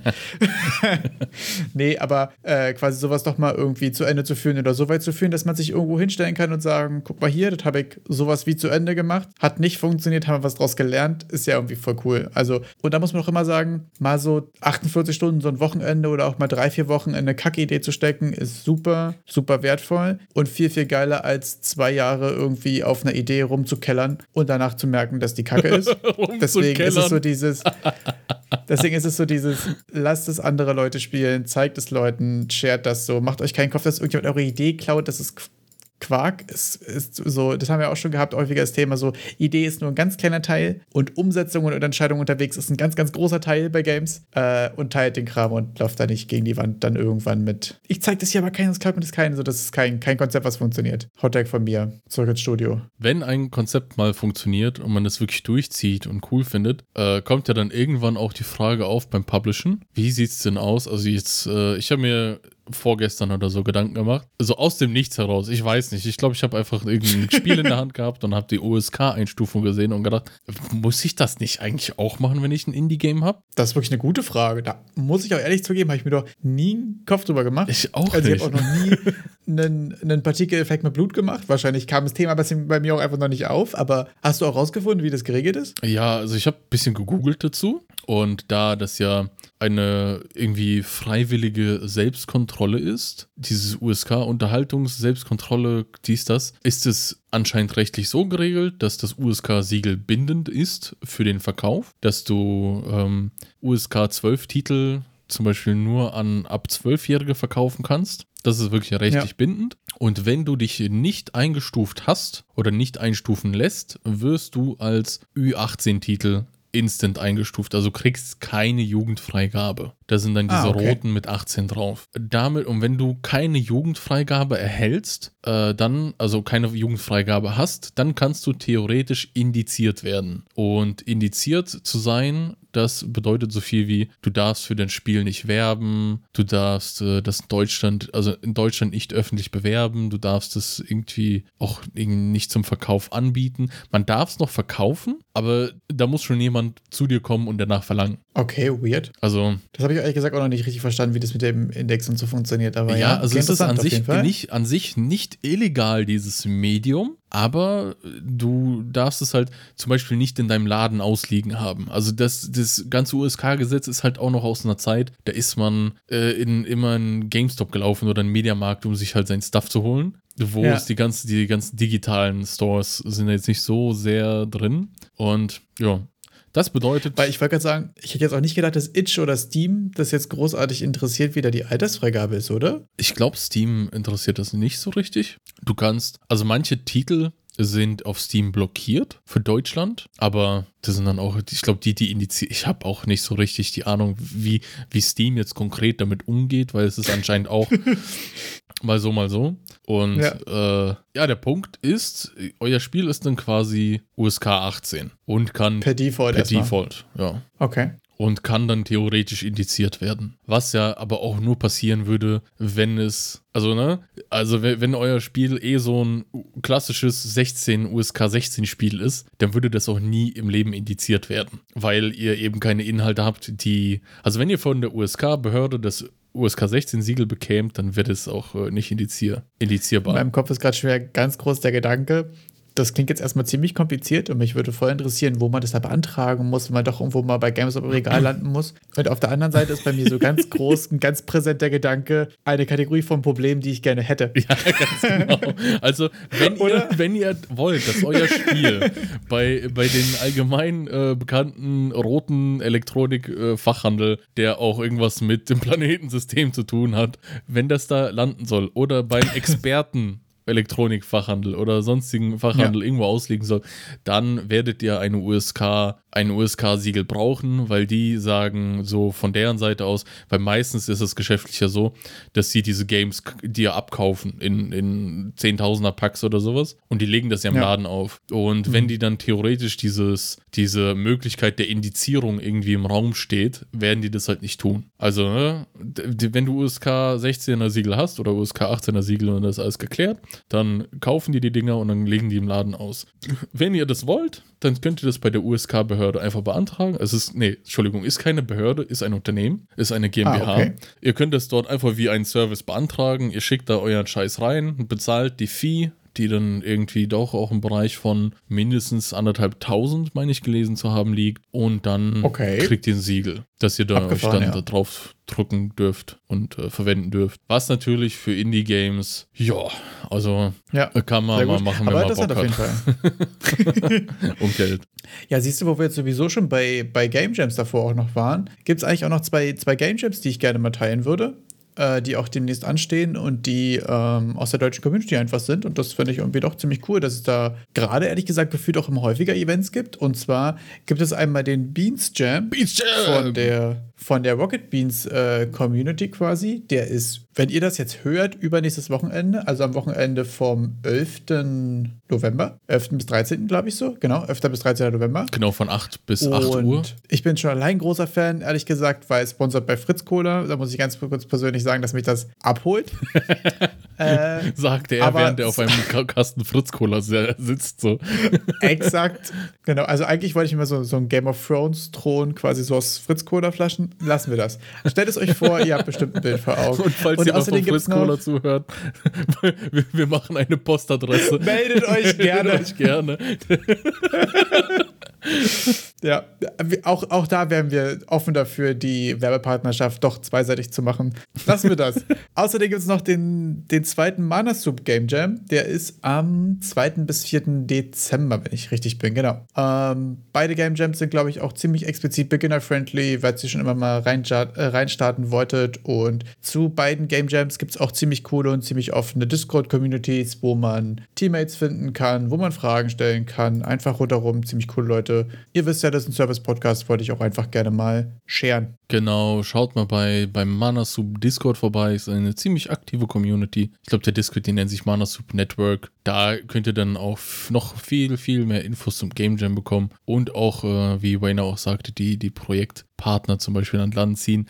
nee, aber äh, quasi sowas doch mal irgendwie zu Ende zu führen oder so weit zu führen, dass man sich irgendwo hinstellen kann und sagen, guck mal hier, das habe ich sowas wie zu Ende gemacht, hat nicht funktioniert, haben wir was draus gelernt, ist ja irgendwie voll cool. Also, und da muss man auch immer sagen, mal so 48 Stunden, so ein Wochenende oder auch mal drei, vier Wochen in eine Kackidee zu stecken, ist super, super wertvoll und viel, viel geiler als zwei Jahre irgendwie auf einer Idee rumzukellern und danach zu merken, dass die Kacke ist. Deswegen ist es so dieses, deswegen ist es so dieses, lasst es andere Leute spielen, zeigt es Leuten, shared das so, macht euch keinen Kopf, dass irgendjemand eure Idee klaut, das ist Quark. Es ist so, das haben wir auch schon gehabt, häufiger das Thema so, Idee ist nur ein ganz kleiner Teil und Umsetzung und Entscheidung unterwegs ist ein ganz, ganz großer Teil bei Games äh, und teilt den Kram und läuft da nicht gegen die Wand dann irgendwann mit. Ich zeig das hier aber keinen, das klaut mir das keinen, so das ist kein, kein Konzept, was funktioniert. Hottag von mir, zurück ins Studio. Wenn ein Konzept mal funktioniert und man es wirklich durchzieht und cool findet, äh, kommt ja dann irgendwann auch die Frage auf beim Publishen. Wie sieht's denn aus? Also jetzt, äh, ich habe mir vorgestern oder so Gedanken gemacht. Also aus dem Nichts heraus. Ich weiß nicht. Ich glaube, ich habe einfach irgendein Spiel in der Hand gehabt und habe die USK-Einstufung gesehen und gedacht, muss ich das nicht eigentlich auch machen, wenn ich ein Indie-Game habe? Das ist wirklich eine gute Frage. Da muss ich auch ehrlich zugeben, habe ich mir doch nie einen Kopf drüber gemacht. Ich auch also ich nicht. habe auch noch nie einen, einen Partikeleffekt mit Blut gemacht. Wahrscheinlich kam das Thema bei bei mir auch einfach noch nicht auf. Aber hast du auch rausgefunden, wie das geregelt ist? Ja, also ich habe ein bisschen gegoogelt dazu und da das ja eine irgendwie freiwillige Selbstkontrolle ist, dieses USK Unterhaltungs-Selbstkontrolle, dies, das, ist es anscheinend rechtlich so geregelt, dass das USK-Siegel bindend ist für den Verkauf, dass du ähm, USK 12 Titel zum Beispiel nur an ab 12-Jährige verkaufen kannst. Das ist wirklich rechtlich Ja. bindend. Und wenn du dich nicht eingestuft hast oder nicht einstufen lässt, wirst du als Ü18-Titel instant eingestuft. Also kriegst keine Jugendfreigabe. Da sind dann diese Ah, okay. roten mit 18 drauf. Damit, und wenn du keine Jugendfreigabe erhältst, äh, dann, also keine Jugendfreigabe hast, dann kannst du theoretisch indiziert werden. Und indiziert zu sein, das bedeutet so viel wie, du darfst für dein Spiel nicht werben, du darfst äh, das in Deutschland, also in Deutschland nicht öffentlich bewerben, du darfst es irgendwie auch nicht zum Verkauf anbieten. Man darf es noch verkaufen, aber da muss schon jemand zu dir kommen und danach verlangen. Okay, weird. Also Das habe ich ehrlich gesagt auch noch nicht richtig verstanden, wie das mit dem Index und so funktioniert. Aber ja, ja, also es ist an sich, nicht, an sich nicht illegal, dieses Medium, aber du darfst es halt zum Beispiel nicht in deinem Laden ausliegen haben. Also das, das ganze USK-Gesetz ist halt auch noch aus einer Zeit, da ist man äh, in immer in GameStop gelaufen oder in Mediamarkt, um sich halt sein Stuff zu holen. Wo Ja. es die ganzen, die ganzen digitalen Stores sind jetzt nicht so sehr drin. Und ja, das bedeutet. Weil ich wollte gerade sagen, ich hätte jetzt auch nicht gedacht, dass Itch oder Steam das jetzt großartig interessiert, wie da die Altersfreigabe ist, oder? Ich glaube, Steam interessiert das nicht so richtig. Du kannst, also manche Titel sind auf Steam blockiert für Deutschland, aber das sind dann auch, ich glaube, die, die indiziert, ich habe auch nicht so richtig die Ahnung, wie, wie Steam jetzt konkret damit umgeht, weil es ist anscheinend auch mal so, mal so. Und ja. Äh, ja, der Punkt ist, euer Spiel ist dann quasi USK 18 und kann Per Default per. Default, ja Okay. Und kann dann theoretisch indiziert werden. Was ja aber auch nur passieren würde, wenn es, also ne, also wenn, euer Spiel eh so ein klassisches 16 USK 16 Spiel ist, dann würde das auch nie im Leben indiziert werden, weil ihr eben keine Inhalte habt, die, also wenn ihr von der USK-Behörde das USK 16 Siegel bekämt, dann wird es auch äh, nicht indizier, In indizierbar. meinem Kopf ist gerade schwer ganz groß der Gedanke, das klingt jetzt erstmal ziemlich kompliziert und mich würde voll interessieren, wo man das da beantragen muss, wenn man doch irgendwo mal bei GameStop im Regal landen muss. Und auf der anderen Seite ist bei mir so ganz groß und ganz präsent der Gedanke, eine Kategorie von Problemen, die ich gerne hätte. Ja, ganz genau. Also, wenn ihr, wenn ihr wollt, dass euer Spiel bei, bei den allgemein äh, bekannten roten Elektronik-Fachhandel, der auch irgendwas mit dem Planetensystem zu tun hat, wenn das da landen soll oder beim Experten Elektronikfachhandel oder sonstigen Fachhandel irgendwo auslegen soll, dann werdet ihr eine USK, ein USK-Siegel brauchen, weil die sagen so von deren Seite aus, weil meistens ist es geschäftlich ja so, dass sie diese Games dir abkaufen in, in Zehntausender Packs oder sowas und die legen das ja im Ja. Laden auf. Und wenn die dann theoretisch dieses, diese Möglichkeit der Indizierung irgendwie im Raum steht, werden die das halt nicht tun. Also, ne, wenn du USK 16er Siegel hast oder USK 18er Siegel und das ist alles geklärt, dann kaufen die die Dinger und dann legen die im Laden aus. Wenn ihr das wollt, dann könnt ihr das bei der USK-Behörde einfach beantragen. Es ist, nee, Entschuldigung, ist keine Behörde, ist ein Unternehmen, ist eine GmbH. Ah, okay. Ihr könnt es dort einfach wie einen Service beantragen. Ihr schickt da euren Scheiß rein, bezahlt die Fee, die dann irgendwie doch auch im Bereich von mindestens anderthalb tausend, meine ich, gelesen zu haben liegt. Und dann Okay. kriegt ihr ein Siegel, dass ihr da euch dann ja. da drauf drücken dürft und äh, verwenden dürft. Was natürlich für Indie-Games, ja, also Ja. kann man mal machen, Aber wenn man interessant Bock auf jeden hat. Fall. Um Geld. Ja, siehst du, wo wir jetzt sowieso schon bei, bei Game Jams davor auch noch waren, gibt es eigentlich auch noch zwei, zwei Game Jams, die ich gerne mal teilen würde, äh, die auch demnächst anstehen und die ähm, aus der deutschen Community einfach sind. Und das finde ich irgendwie doch ziemlich cool, dass es da gerade ehrlich gesagt gefühlt auch immer häufiger Events gibt. Und zwar gibt es einmal den Beans Jam Beans Jam! von der, von der Rocket Beans äh, Community quasi. Der ist, wenn ihr das jetzt hört, übernächstes Wochenende, also am Wochenende vom 11. November, 11. bis 13. glaube ich so, genau, 11. bis 13. November. Genau, von 8 bis 8 Und Uhr. Ich bin schon allein großer Fan, ehrlich gesagt, weil sponsert bei Fritz Cola. Da muss ich ganz kurz persönlich sagen, dass mich das abholt. äh, Sagte er, während er auf einem Ka- Kasten Fritz-Cola se- sitzt. So. exakt. Genau. Also eigentlich wollte ich mir so, so ein Game of Thrones Thron quasi so aus Fritz Cola Flaschen. Lassen wir das. Stellt es euch vor, ihr habt bestimmt ein Bild vor Augen. Und falls ihr noch von gibt's Fritz-Cola zuhört, wir, wir machen eine Postadresse. Meldet euch gerne. Meldet euch gerne. Ja, auch, auch da wären wir offen dafür, die Werbepartnerschaft doch zweiseitig zu machen. Lassen wir das. Außerdem gibt es noch den, den zweiten Mana Soup Game Jam. Der ist am 2. bis 4. Dezember, wenn ich richtig bin. Genau. Ähm, beide Game Jams sind, glaube ich, auch ziemlich explizit beginner-friendly, weil sie schon immer mal reinscha- äh, reinstarten wolltet. Und zu beiden Game Jams gibt es auch ziemlich coole und ziemlich offene Discord-Communities, wo man Teammates finden kann, wo man Fragen stellen kann. Einfach rundherum ziemlich coole Leute Ihr wisst ja, das ist ein Service-Podcast, wollte ich auch einfach gerne mal scheren. Genau, schaut mal bei beim Manasoup Discord vorbei. Ist eine ziemlich aktive Community. Ich glaube, der Discord, den nennt sich Manasoup Network. Da könnt ihr dann auch noch viel, viel mehr Infos zum Game Jam bekommen und auch, äh, wie Wayne auch sagte, die, die Projektpartner zum Beispiel an Land ziehen.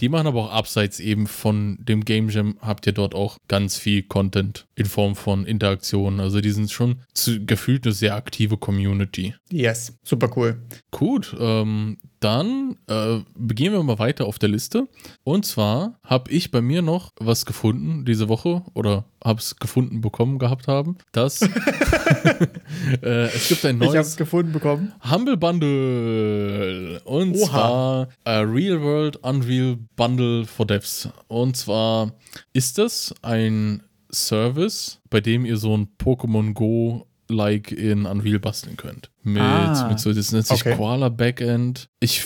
Die machen aber auch abseits eben von dem Game Jam, habt ihr dort auch ganz viel Content in Form von Interaktionen. Also die sind schon zu, gefühlt eine sehr aktive Community. Yes, super cool. Gut, ähm, dann äh, begehen wir mal weiter auf der Liste. Und zwar habe ich bei mir noch was gefunden diese Woche oder habe es gefunden bekommen gehabt haben, dass äh, es gibt ein Ich habe neues es gefunden bekommen. Humble Bundle. Und Oha. zwar a Real World Unreal Bundle for Devs. Und zwar ist das ein Service, bei dem ihr so ein Pokémon Go like in Unreal basteln könnt. Mit, Ah. mit so, das nennt sich Okay. Koala Backend. Ich,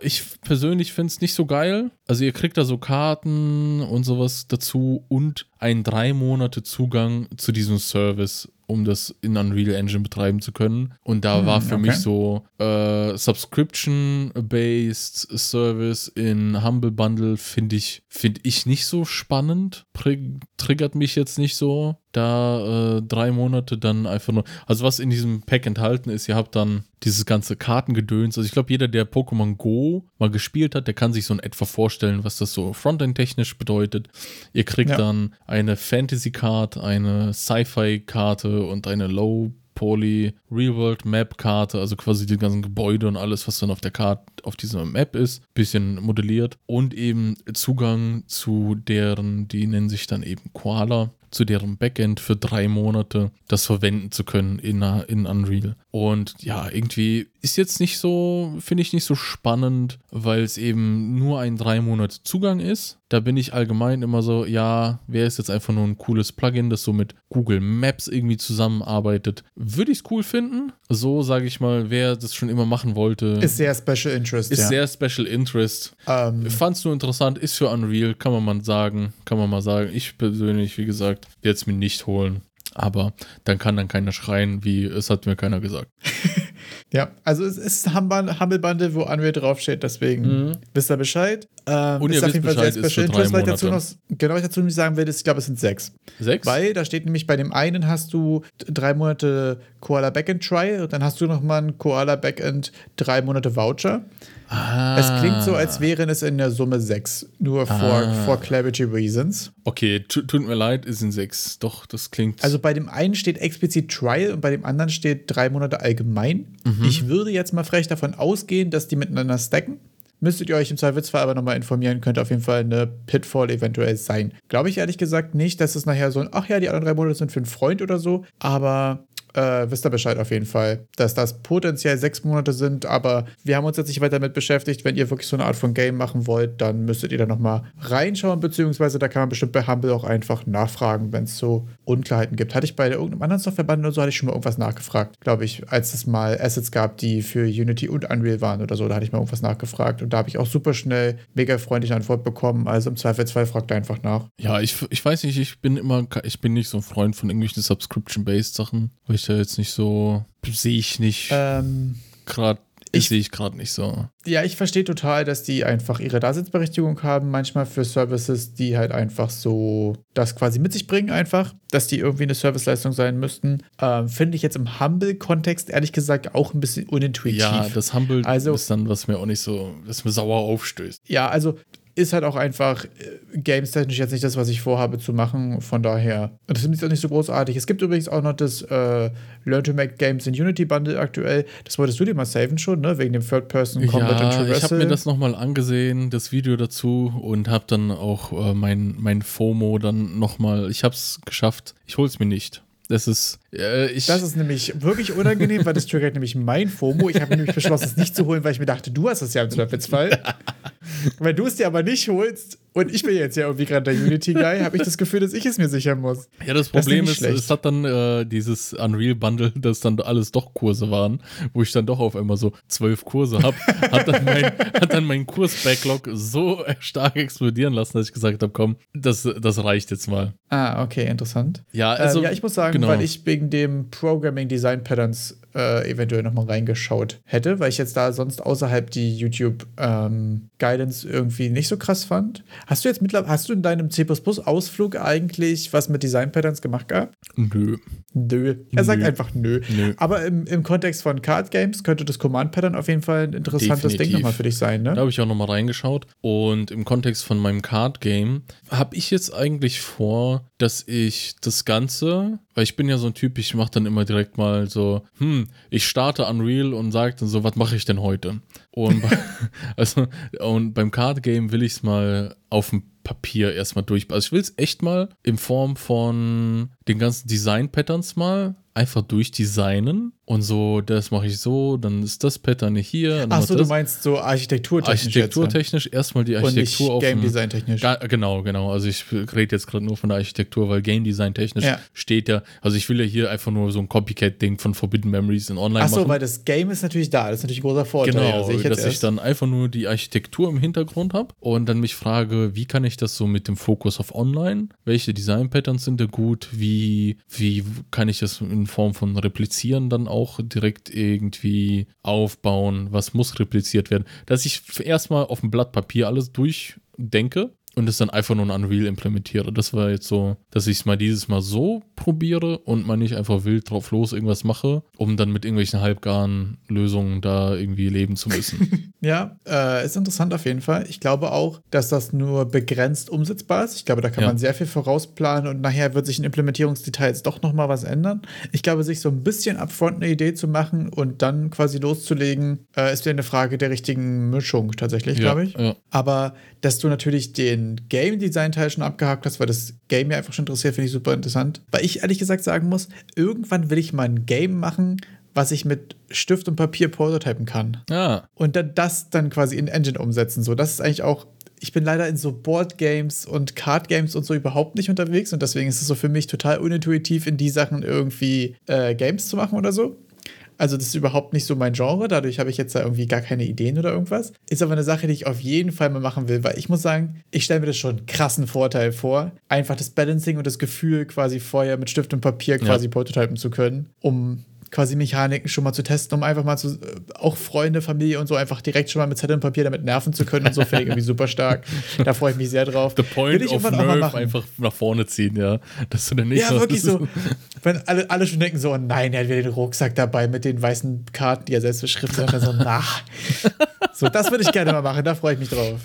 ich persönlich finde es nicht so geil. Also ihr kriegt da so Karten und sowas dazu und einen drei Monate Zugang zu diesem Service, um das in Unreal Engine betreiben zu können. Und da Hm, war für okay. mich so äh, Subscription-based Service in Humble Bundle finde ich, finde ich nicht so spannend. Triggert mich jetzt nicht so. Da äh, drei Monate dann einfach nur. Also was in diesem Pack enthalten ist, ihr habt dann dieses ganze Kartengedöns. Also ich glaube, jeder, der Pokémon Go mal gespielt hat, der kann sich so in etwa vorstellen, was das so Frontend-technisch bedeutet. Ihr kriegt Ja. dann eine Fantasy-Card, eine Sci-Fi-Karte und eine Low Poly Real World Map Karte, also quasi die ganzen Gebäude und alles, was dann auf der Karte, auf dieser Map ist, bisschen modelliert und eben Zugang zu deren, die nennen sich dann eben Koala, zu deren Backend für drei Monate das verwenden zu können in, in Unreal. Und ja, irgendwie ist jetzt nicht so, finde ich nicht so spannend, weil es eben nur ein drei Monate Zugang ist. Da bin ich allgemein immer so, ja, wäre es jetzt einfach nur ein cooles Plugin, das so mit Google Maps irgendwie zusammenarbeitet, würde ich es cool finden. So sage ich mal, wer das schon immer machen wollte, Ist sehr Special Interest. ist ja. sehr Special Interest. ähm, Fand's nur interessant, ist für Unreal, kann man mal sagen, kann man mal sagen. Ich persönlich, wie gesagt, werde es mir nicht holen. Aber dann kann dann keiner schreien, wie es hat mir keiner gesagt. ja, also es ist ein Humble Humble Bundle, wo Unreal draufsteht, deswegen wisst ihr Bescheid. Ähm, Mhm. Und ihr wisst Bescheid, ist für drei ich dazu noch, Monate. genau, was ich dazu nämlich sagen will, ist, ich glaube, es sind sechs. Sechs? Weil da steht nämlich bei dem einen hast du drei Monate Koala Backend Trial und dann hast du nochmal ein Koala Backend drei Monate Voucher. Ah, Es klingt so, als wären es in der Summe sechs. Nur for, Ah. for clarity reasons. Okay, tu- tut mir leid, ist in sechs. Doch, das klingt. Also bei dem einen steht explizit Trial und bei dem anderen steht drei Monate allgemein. Mhm. Ich würde jetzt mal frech davon ausgehen, dass die miteinander stacken. Müsstet ihr euch im Zweifelsfall aber nochmal informieren, könnte auf jeden Fall eine Pitfall eventuell sein. Glaube ich ehrlich gesagt nicht, dass es nachher so ein, ach ja, die anderen drei Monate sind für einen Freund oder so, aber äh, wisst ihr Bescheid auf jeden Fall, dass das potenziell sechs Monate sind, aber wir haben uns jetzt nicht weiter damit beschäftigt. Wenn ihr wirklich so eine Art von Game machen wollt, dann müsstet ihr da nochmal reinschauen, beziehungsweise da kann man bestimmt bei Humble auch einfach nachfragen, wenn es so Unklarheiten gibt. Hatte ich bei irgendeinem anderen Softwareband oder so, hatte ich schon mal irgendwas nachgefragt, glaube ich, als es mal Assets gab, die für Unity und Unreal waren oder so, da hatte ich mal irgendwas nachgefragt und da habe ich auch super schnell mega freundliche Antwort bekommen. Also im Zweifelsfall fragt einfach nach. ja, ich, ich weiß nicht, ich bin immer, ich bin nicht so ein Freund von irgendwelchen Subscription-based Sachen, weil ich da jetzt nicht so, sehe ich nicht Ähm, gerade, ich- sehe ich gerade nicht so. Ja, ich verstehe total, dass die einfach ihre Daseinsberechtigung haben, manchmal für Services, die halt einfach so das quasi mit sich bringen, einfach, dass die irgendwie eine Serviceleistung sein müssten. Ähm, Finde ich jetzt im Humble-Kontext ehrlich gesagt auch ein bisschen unintuitiv. Ja, das Humble Also- ist dann, was mir auch nicht so, was mir sauer aufstößt. Ja, also ist halt auch einfach äh, games-technisch jetzt nicht das, was ich vorhabe zu machen. Von daher, und das ich auch nicht so großartig. Es gibt übrigens auch noch das äh, Learn to Make Games in Unity Bundle aktuell. Das wolltest du dir mal saven schon, ne? Wegen dem Third-Person-Combat Ja, ich habe mir das nochmal angesehen, das Video dazu und habe dann auch äh, mein, mein FOMO dann nochmal, ich habe es geschafft, ich hol's mir nicht. Das ist, äh, Das ist nämlich wirklich unangenehm, weil das triggert nämlich mein FOMO. Ich habe nämlich beschlossen, es nicht zu holen, weil ich mir dachte, du hast es ja im Zweifelsfall. Wenn du es dir aber nicht holst und ich bin jetzt ja irgendwie gerade der Unity-Guy, habe ich das Gefühl, dass ich es mir sichern muss. ja, das das ist Problem nämlich ist, schlecht. es hat dann äh, dieses Unreal Bundle, das dann alles doch Kurse waren, wo ich dann doch auf einmal so zwölf Kurse habe, hat dann mein, hat dann mein Kurs-Backlog so stark explodieren lassen, dass ich gesagt habe, komm, das, das reicht jetzt mal. Ah, okay, interessant. Ja, also, ähm, ja, ich muss sagen, genau. weil ich wegen dem Programming Design Patterns äh, eventuell nochmal reingeschaut hätte, weil ich jetzt da sonst außerhalb die YouTube ähm, irgendwie nicht so krass fand. Hast du jetzt mittlerweile, hast du in deinem C++-Ausflug eigentlich was mit Design Patterns gemacht gehabt? Nö. Nö. Er sagt Nö. einfach nö. Nö. Aber im, im Kontext von Card Games könnte das Command Pattern auf jeden Fall ein interessantes Ding Definitiv. nochmal für dich sein, Da ne? habe ich auch nochmal reingeschaut. Und im Kontext von meinem Card Game habe ich jetzt eigentlich vor, dass ich das Ganze, weil ich bin ja so ein Typ, ich mache dann immer direkt mal so, hm, ich starte Unreal und sage dann so, was mache ich denn heute? Und, also, und beim Card Game will ich es mal auf dem Papier erstmal durch. Also ich will es echt mal in Form von den ganzen Design-Patterns mal einfach durchdesignen und so, das mache ich so, dann ist das Pattern hier. Achso, du meinst so architekturtechnisch. Architekturtechnisch erstmal die. Und nicht Architektur auf Game Design technisch. Ga, genau, genau. Also ich rede jetzt gerade nur von der Architektur, weil Game Design technisch Ja. steht ja. Also ich will ja hier einfach nur so ein Copycat-Ding von Forbidden Memories in Online Achso, machen. weil das Game ist natürlich da. Das ist natürlich ein großer Vorteil. Genau, sehe ich dass ich erst. dann einfach nur die Architektur im Hintergrund habe und dann mich frage, wie kann ich das so mit dem Fokus auf Online? Welche Design-Patterns sind da gut? Wie, wie kann ich das in Form von Replizieren dann auch direkt irgendwie aufbauen? Was muss repliziert werden? Dass ich erstmal auf dem Blatt Papier alles durchdenke und es dann einfach nur in Unreal implementiere. Das war jetzt so, dass ich es mal dieses Mal so probiere und mal nicht einfach wild drauf los irgendwas mache, um dann mit irgendwelchen halbgaren Lösungen da irgendwie leben zu müssen. Ja, äh, ist interessant auf jeden Fall. Ich glaube auch, dass das nur begrenzt umsetzbar ist. Ich glaube, da kann Ja. man sehr viel vorausplanen und nachher wird sich in Implementierungsdetails doch nochmal was ändern. Ich glaube, sich so ein bisschen upfront eine Idee zu machen und dann quasi loszulegen, äh, ist wieder eine Frage der richtigen Mischung tatsächlich, glaube ich. Ja, Aber dass du natürlich den Game Design Teil schon abgehakt hast, weil das Game mir einfach schon interessiert, finde ich super interessant. Weil ich ehrlich gesagt sagen muss, irgendwann will ich mal ein Game machen, was ich mit Stift und Papier prototypen kann ja. und dann das dann quasi in Engine umsetzen. So, das ist eigentlich auch. Ich bin leider in so Board Games und Card Games und so überhaupt nicht unterwegs und deswegen ist es so für mich total unintuitiv, in die Sachen irgendwie äh, Games zu machen oder so. Also, das ist überhaupt nicht so mein Genre. Dadurch habe ich jetzt da irgendwie gar keine Ideen oder irgendwas. Ist aber eine Sache, die ich auf jeden Fall mal machen will, weil ich muss sagen, ich stelle mir das schon einen krassen Vorteil vor, einfach das Balancing und das Gefühl, quasi vorher mit Stift und Papier quasi prototypen zu können, um quasi Mechaniken schon mal zu testen, um einfach mal zu, äh, auch Freunde, Familie und so einfach direkt schon mal mit Zettel und Papier damit nerven zu können und so finde ich irgendwie super stark. Da freue ich mich sehr drauf. The Will point ich of Nerve einfach nach vorne ziehen, ja. Dass du dann nicht Ja, wirklich so. Wenn alle, alle schon denken so, oh nein, er hat wieder den Rucksack dabei mit den weißen Karten, die er selbst beschriftet hat. Dann so, na. So, das würde ich gerne mal machen, da freue ich mich drauf.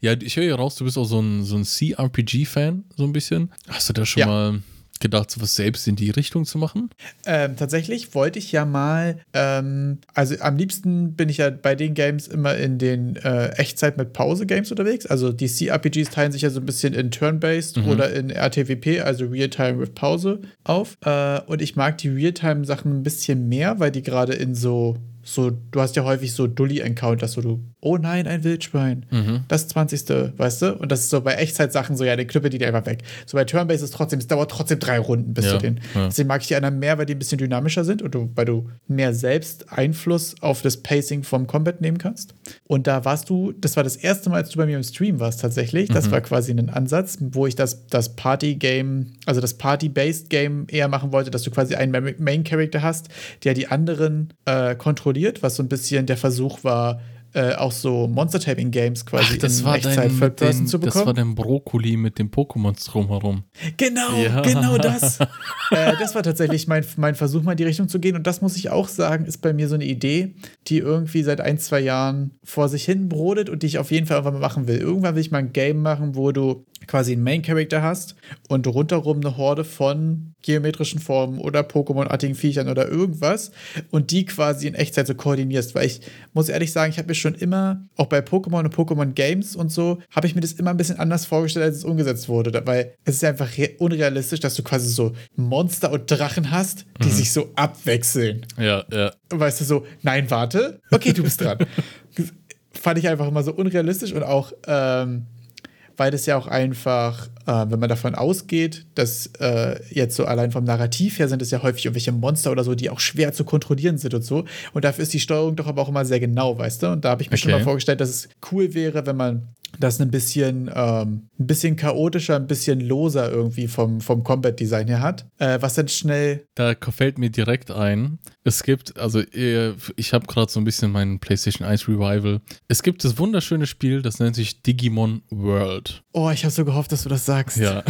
Ja, ich höre ja raus, du bist auch so ein, so ein CRPG-Fan, so ein bisschen. Hast du da schon Ja. mal gedacht, sowas selbst in die Richtung zu machen? Ähm, tatsächlich wollte ich ja mal, ähm, also am liebsten bin ich ja bei den Games immer in den äh, Echtzeit mit Pause-Games unterwegs. Also die CRPGs teilen sich ja so ein bisschen in Turn-Based oder in RTWP, also Real-Time with Pause, auf. Äh, und ich mag die Real-Time-Sachen ein bisschen mehr, weil die gerade in so so, du hast ja häufig so Dully-Encounters, wo du, oh nein, ein Wildschwein, das 20. weißt du? Und das ist so bei Echtzeit-Sachen so, ja, den knüppel die dir einfach weg. So bei Turn-Based ist trotzdem, es dauert trotzdem drei Runden bis Ja, zu den. ja. Deswegen mag ich die anderen mehr, weil die ein bisschen dynamischer sind und du, weil du mehr selbst Einfluss auf das Pacing vom Combat nehmen kannst. Und da warst du, das war das erste Mal, als du bei mir im Stream warst tatsächlich. Das war quasi ein Ansatz, wo ich das, das Party-Game, also das Party-Based-Game eher machen wollte, dass du quasi einen Ma- Main-Character hast, der die anderen äh, kontrolliert, was so ein bisschen der Versuch war, äh, auch so Monster-Taping-Games quasi Ach, das in war Echtzeit dein, Third Person zu das war bekommen. dein Brokkoli mit dem Pokémon drumherum. Genau, Ja. genau das. äh, das war tatsächlich mein, mein Versuch, mal in die Richtung zu gehen. Und das muss ich auch sagen, ist bei mir so eine Idee, die irgendwie seit ein, zwei Jahren vor sich hin brodelt und die ich auf jeden Fall irgendwann mal machen will. Irgendwann will ich mal ein Game machen, wo du quasi einen Main-Character hast und rundherum eine Horde von geometrischen Formen oder Pokémon-artigen Viechern oder irgendwas und die quasi in Echtzeit so koordinierst. Weil ich muss ehrlich sagen, ich habe mir schon immer, auch bei Pokémon und Pokémon Games und so, habe ich mir das immer ein bisschen anders vorgestellt, als es umgesetzt wurde. Weil es ist einfach re- unrealistisch, dass du quasi so Monster und Drachen hast, die sich so abwechseln. Ja, ja. Weißt du, so, nein, warte, okay, du bist dran. Fand ich einfach immer so unrealistisch und auch, ähm, weil das ja auch einfach, äh, wenn man davon ausgeht, dass äh, jetzt so allein vom Narrativ her sind es ja häufig irgendwelche Monster oder so, die auch schwer zu kontrollieren sind und so. Und dafür ist die Steuerung doch aber auch immer sehr genau, weißt du? Und da habe ich mir schon Okay. mal vorgestellt, dass es cool wäre, wenn man das ein bisschen, ähm, ein bisschen chaotischer, ein bisschen loser irgendwie vom, vom Combat-Design her hat. Äh, was dann schnell. Da fällt mir direkt ein, es gibt, also ich habe gerade so ein bisschen mein PlayStation 1 Revival. Es gibt das wunderschöne Spiel, das nennt sich Digimon World. Oh, ich habe so gehofft, dass du das sagst. Ja.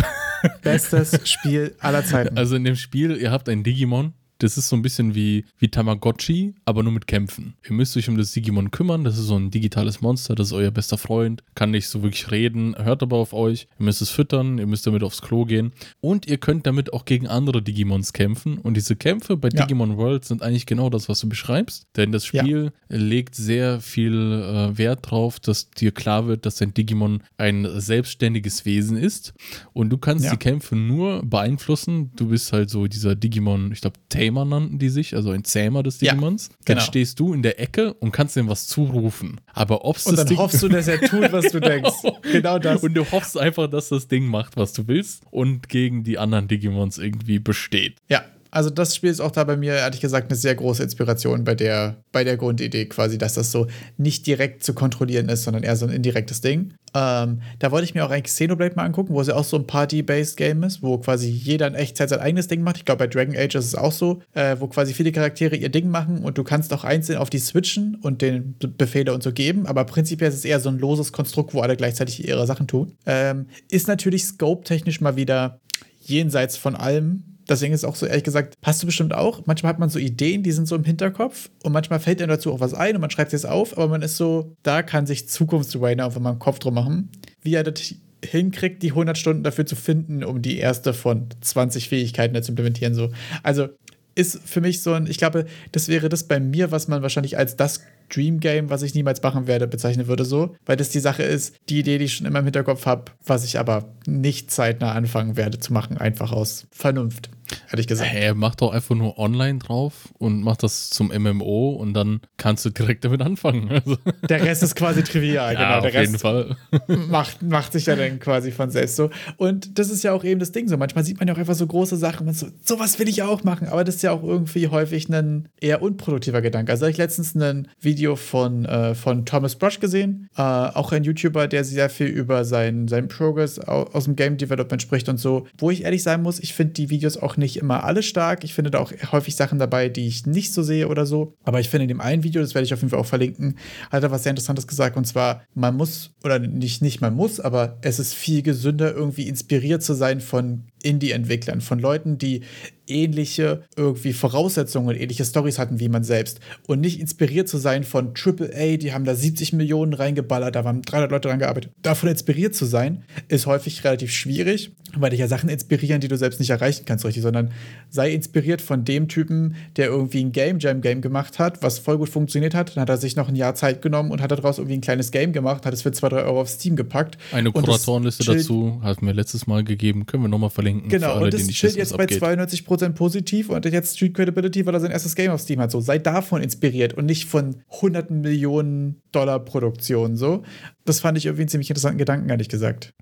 Bestes Spiel aller Zeiten. Also in dem Spiel, ihr habt ein Digimon, das ist so ein bisschen wie, wie Tamagotchi, aber nur mit Kämpfen. Ihr müsst euch um das Digimon kümmern. Das ist so ein digitales Monster, das ist euer bester Freund, kann nicht so wirklich reden, hört aber auf euch. Ihr müsst es füttern, ihr müsst damit aufs Klo gehen. Und ihr könnt damit auch gegen andere Digimons kämpfen. Und diese Kämpfe bei ja. Digimon World sind eigentlich genau das, was du beschreibst. Denn das Spiel ja. legt sehr viel äh, Wert drauf, dass dir klar wird, dass dein Digimon ein selbstständiges Wesen ist. Und du kannst ja. die Kämpfe nur beeinflussen. Du bist halt so dieser Digimon, ich glaube, Tame Tamer nannten die sich, also ein Zähmer des Digimons. Ja, genau. Dann stehst du in der Ecke und kannst ihm was zurufen. Aber ob Und dann Ding hoffst du, dass er tut, was du genau. denkst. Genau das. Und du hoffst einfach, dass das Ding macht, was du willst und gegen die anderen Digimons irgendwie besteht. Ja, also das Spiel ist auch da bei mir, ehrlich gesagt, eine sehr große Inspiration bei der, bei der Grundidee quasi, dass das so nicht direkt zu kontrollieren ist, sondern eher so ein indirektes Ding. Ähm, da wollte ich mir auch eigentlich Xenoblade mal angucken, wo es ja auch so ein Party-based Game ist, wo quasi jeder in Echtzeit sein eigenes Ding macht. Ich glaube, bei Dragon Age ist es auch so, äh, wo quasi viele Charaktere ihr Ding machen und du kannst auch einzeln auf die switchen und den Befehle und so geben. Aber prinzipiell ist es eher so ein loses Konstrukt, wo alle gleichzeitig ihre Sachen tun. Ähm, ist natürlich scope-technisch mal wieder jenseits von allem, deswegen ist auch so ehrlich gesagt, passt du bestimmt auch. Manchmal hat man so Ideen, die sind so im Hinterkopf und manchmal fällt einem dazu auch was ein und man schreibt es auf, aber man ist so, da kann sich Zukunftsrainer auf meinem Kopf drum machen, wie er das hinkriegt, die 100 Stunden dafür zu finden, um die erste von 20 Fähigkeiten zu implementieren. So. Also ist für mich so ein, ich glaube, das wäre das bei mir, was man wahrscheinlich als das Dream Game, was ich niemals machen werde, bezeichnen würde so, weil das die Sache ist, die Idee, die ich schon immer im Hinterkopf habe, was ich aber nicht zeitnah anfangen werde zu machen, einfach aus Vernunft ehrlich gesagt. Hey, mach doch einfach nur online drauf und mach das zum MMO und dann kannst du direkt damit anfangen. Also. Der Rest ist quasi trivial, ja, genau. Der auf Rest jeden Fall. Macht, macht sich ja dann quasi von selbst so. Und das ist ja auch eben das Ding so. Manchmal sieht man ja auch einfach so große Sachen und so, sowas will ich auch machen, aber das ist ja auch irgendwie häufig ein eher unproduktiver Gedanke. Also habe ich letztens ein Video von, äh, von Thomas Brush gesehen, äh, auch ein YouTuber, der sehr viel über seinen, seinen Progress aus dem Game Development spricht und so, wo ich ehrlich sein muss, ich finde die Videos auch nicht immer alle stark. Ich finde da auch häufig Sachen dabei, die ich nicht so sehe oder so. Aber ich finde in dem einen Video, das werde ich auf jeden Fall auch verlinken, hat er was sehr Interessantes gesagt. Und zwar, man muss, oder nicht, nicht man muss, aber es ist viel gesünder, irgendwie inspiriert zu sein von Indie-Entwicklern, von Leuten, die ähnliche irgendwie Voraussetzungen, ähnliche Stories hatten wie man selbst und nicht inspiriert zu sein von AAA, die haben da 70 Millionen reingeballert, da waren 300 Leute dran gearbeitet. Davon inspiriert zu sein, ist häufig relativ schwierig, weil dich ja Sachen inspirieren, die du selbst nicht erreichen kannst, richtig, sondern sei inspiriert von dem Typen, der irgendwie ein Game Jam Game gemacht hat, was voll gut funktioniert hat, dann hat er sich noch ein Jahr Zeit genommen und hat daraus irgendwie ein kleines Game gemacht, hat es für 2, 3 Euro auf Steam gepackt. Eine Kuratorenliste dazu hatten wir letztes Mal gegeben, können wir nochmal verlinken. Genau, alle, und das chillt jetzt bei 92 Prozent positiv und jetzt Street Credibility, weil er sein erstes Game auf Steam hat. So, sei davon inspiriert und nicht von hunderten Millionen Dollar Produktionen. So, das fand ich irgendwie einen ziemlich interessanten Gedanken, ehrlich gesagt.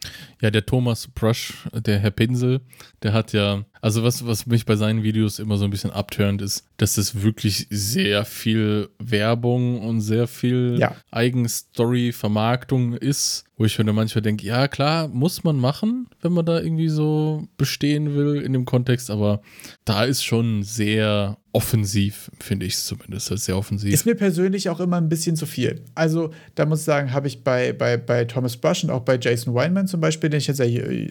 Ja, der Thomas Brush, der Herr Pinsel, der hat ja, also was, was mich bei seinen Videos immer so ein bisschen abturnt, ist, dass es wirklich sehr viel Werbung und sehr viel ja. Eigenstory-Vermarktung ist, wo ich mir manchmal denke, ja klar, muss man machen, wenn man da irgendwie so bestehen will in dem Kontext, aber da ist schon sehr offensiv, finde ich es zumindest, sehr offensiv. Ist mir persönlich auch immer ein bisschen zu viel. Also, da muss ich sagen, habe ich bei, bei, bei Thomas Brush und auch bei Jason Weinman zum Beispiel, den ich jetzt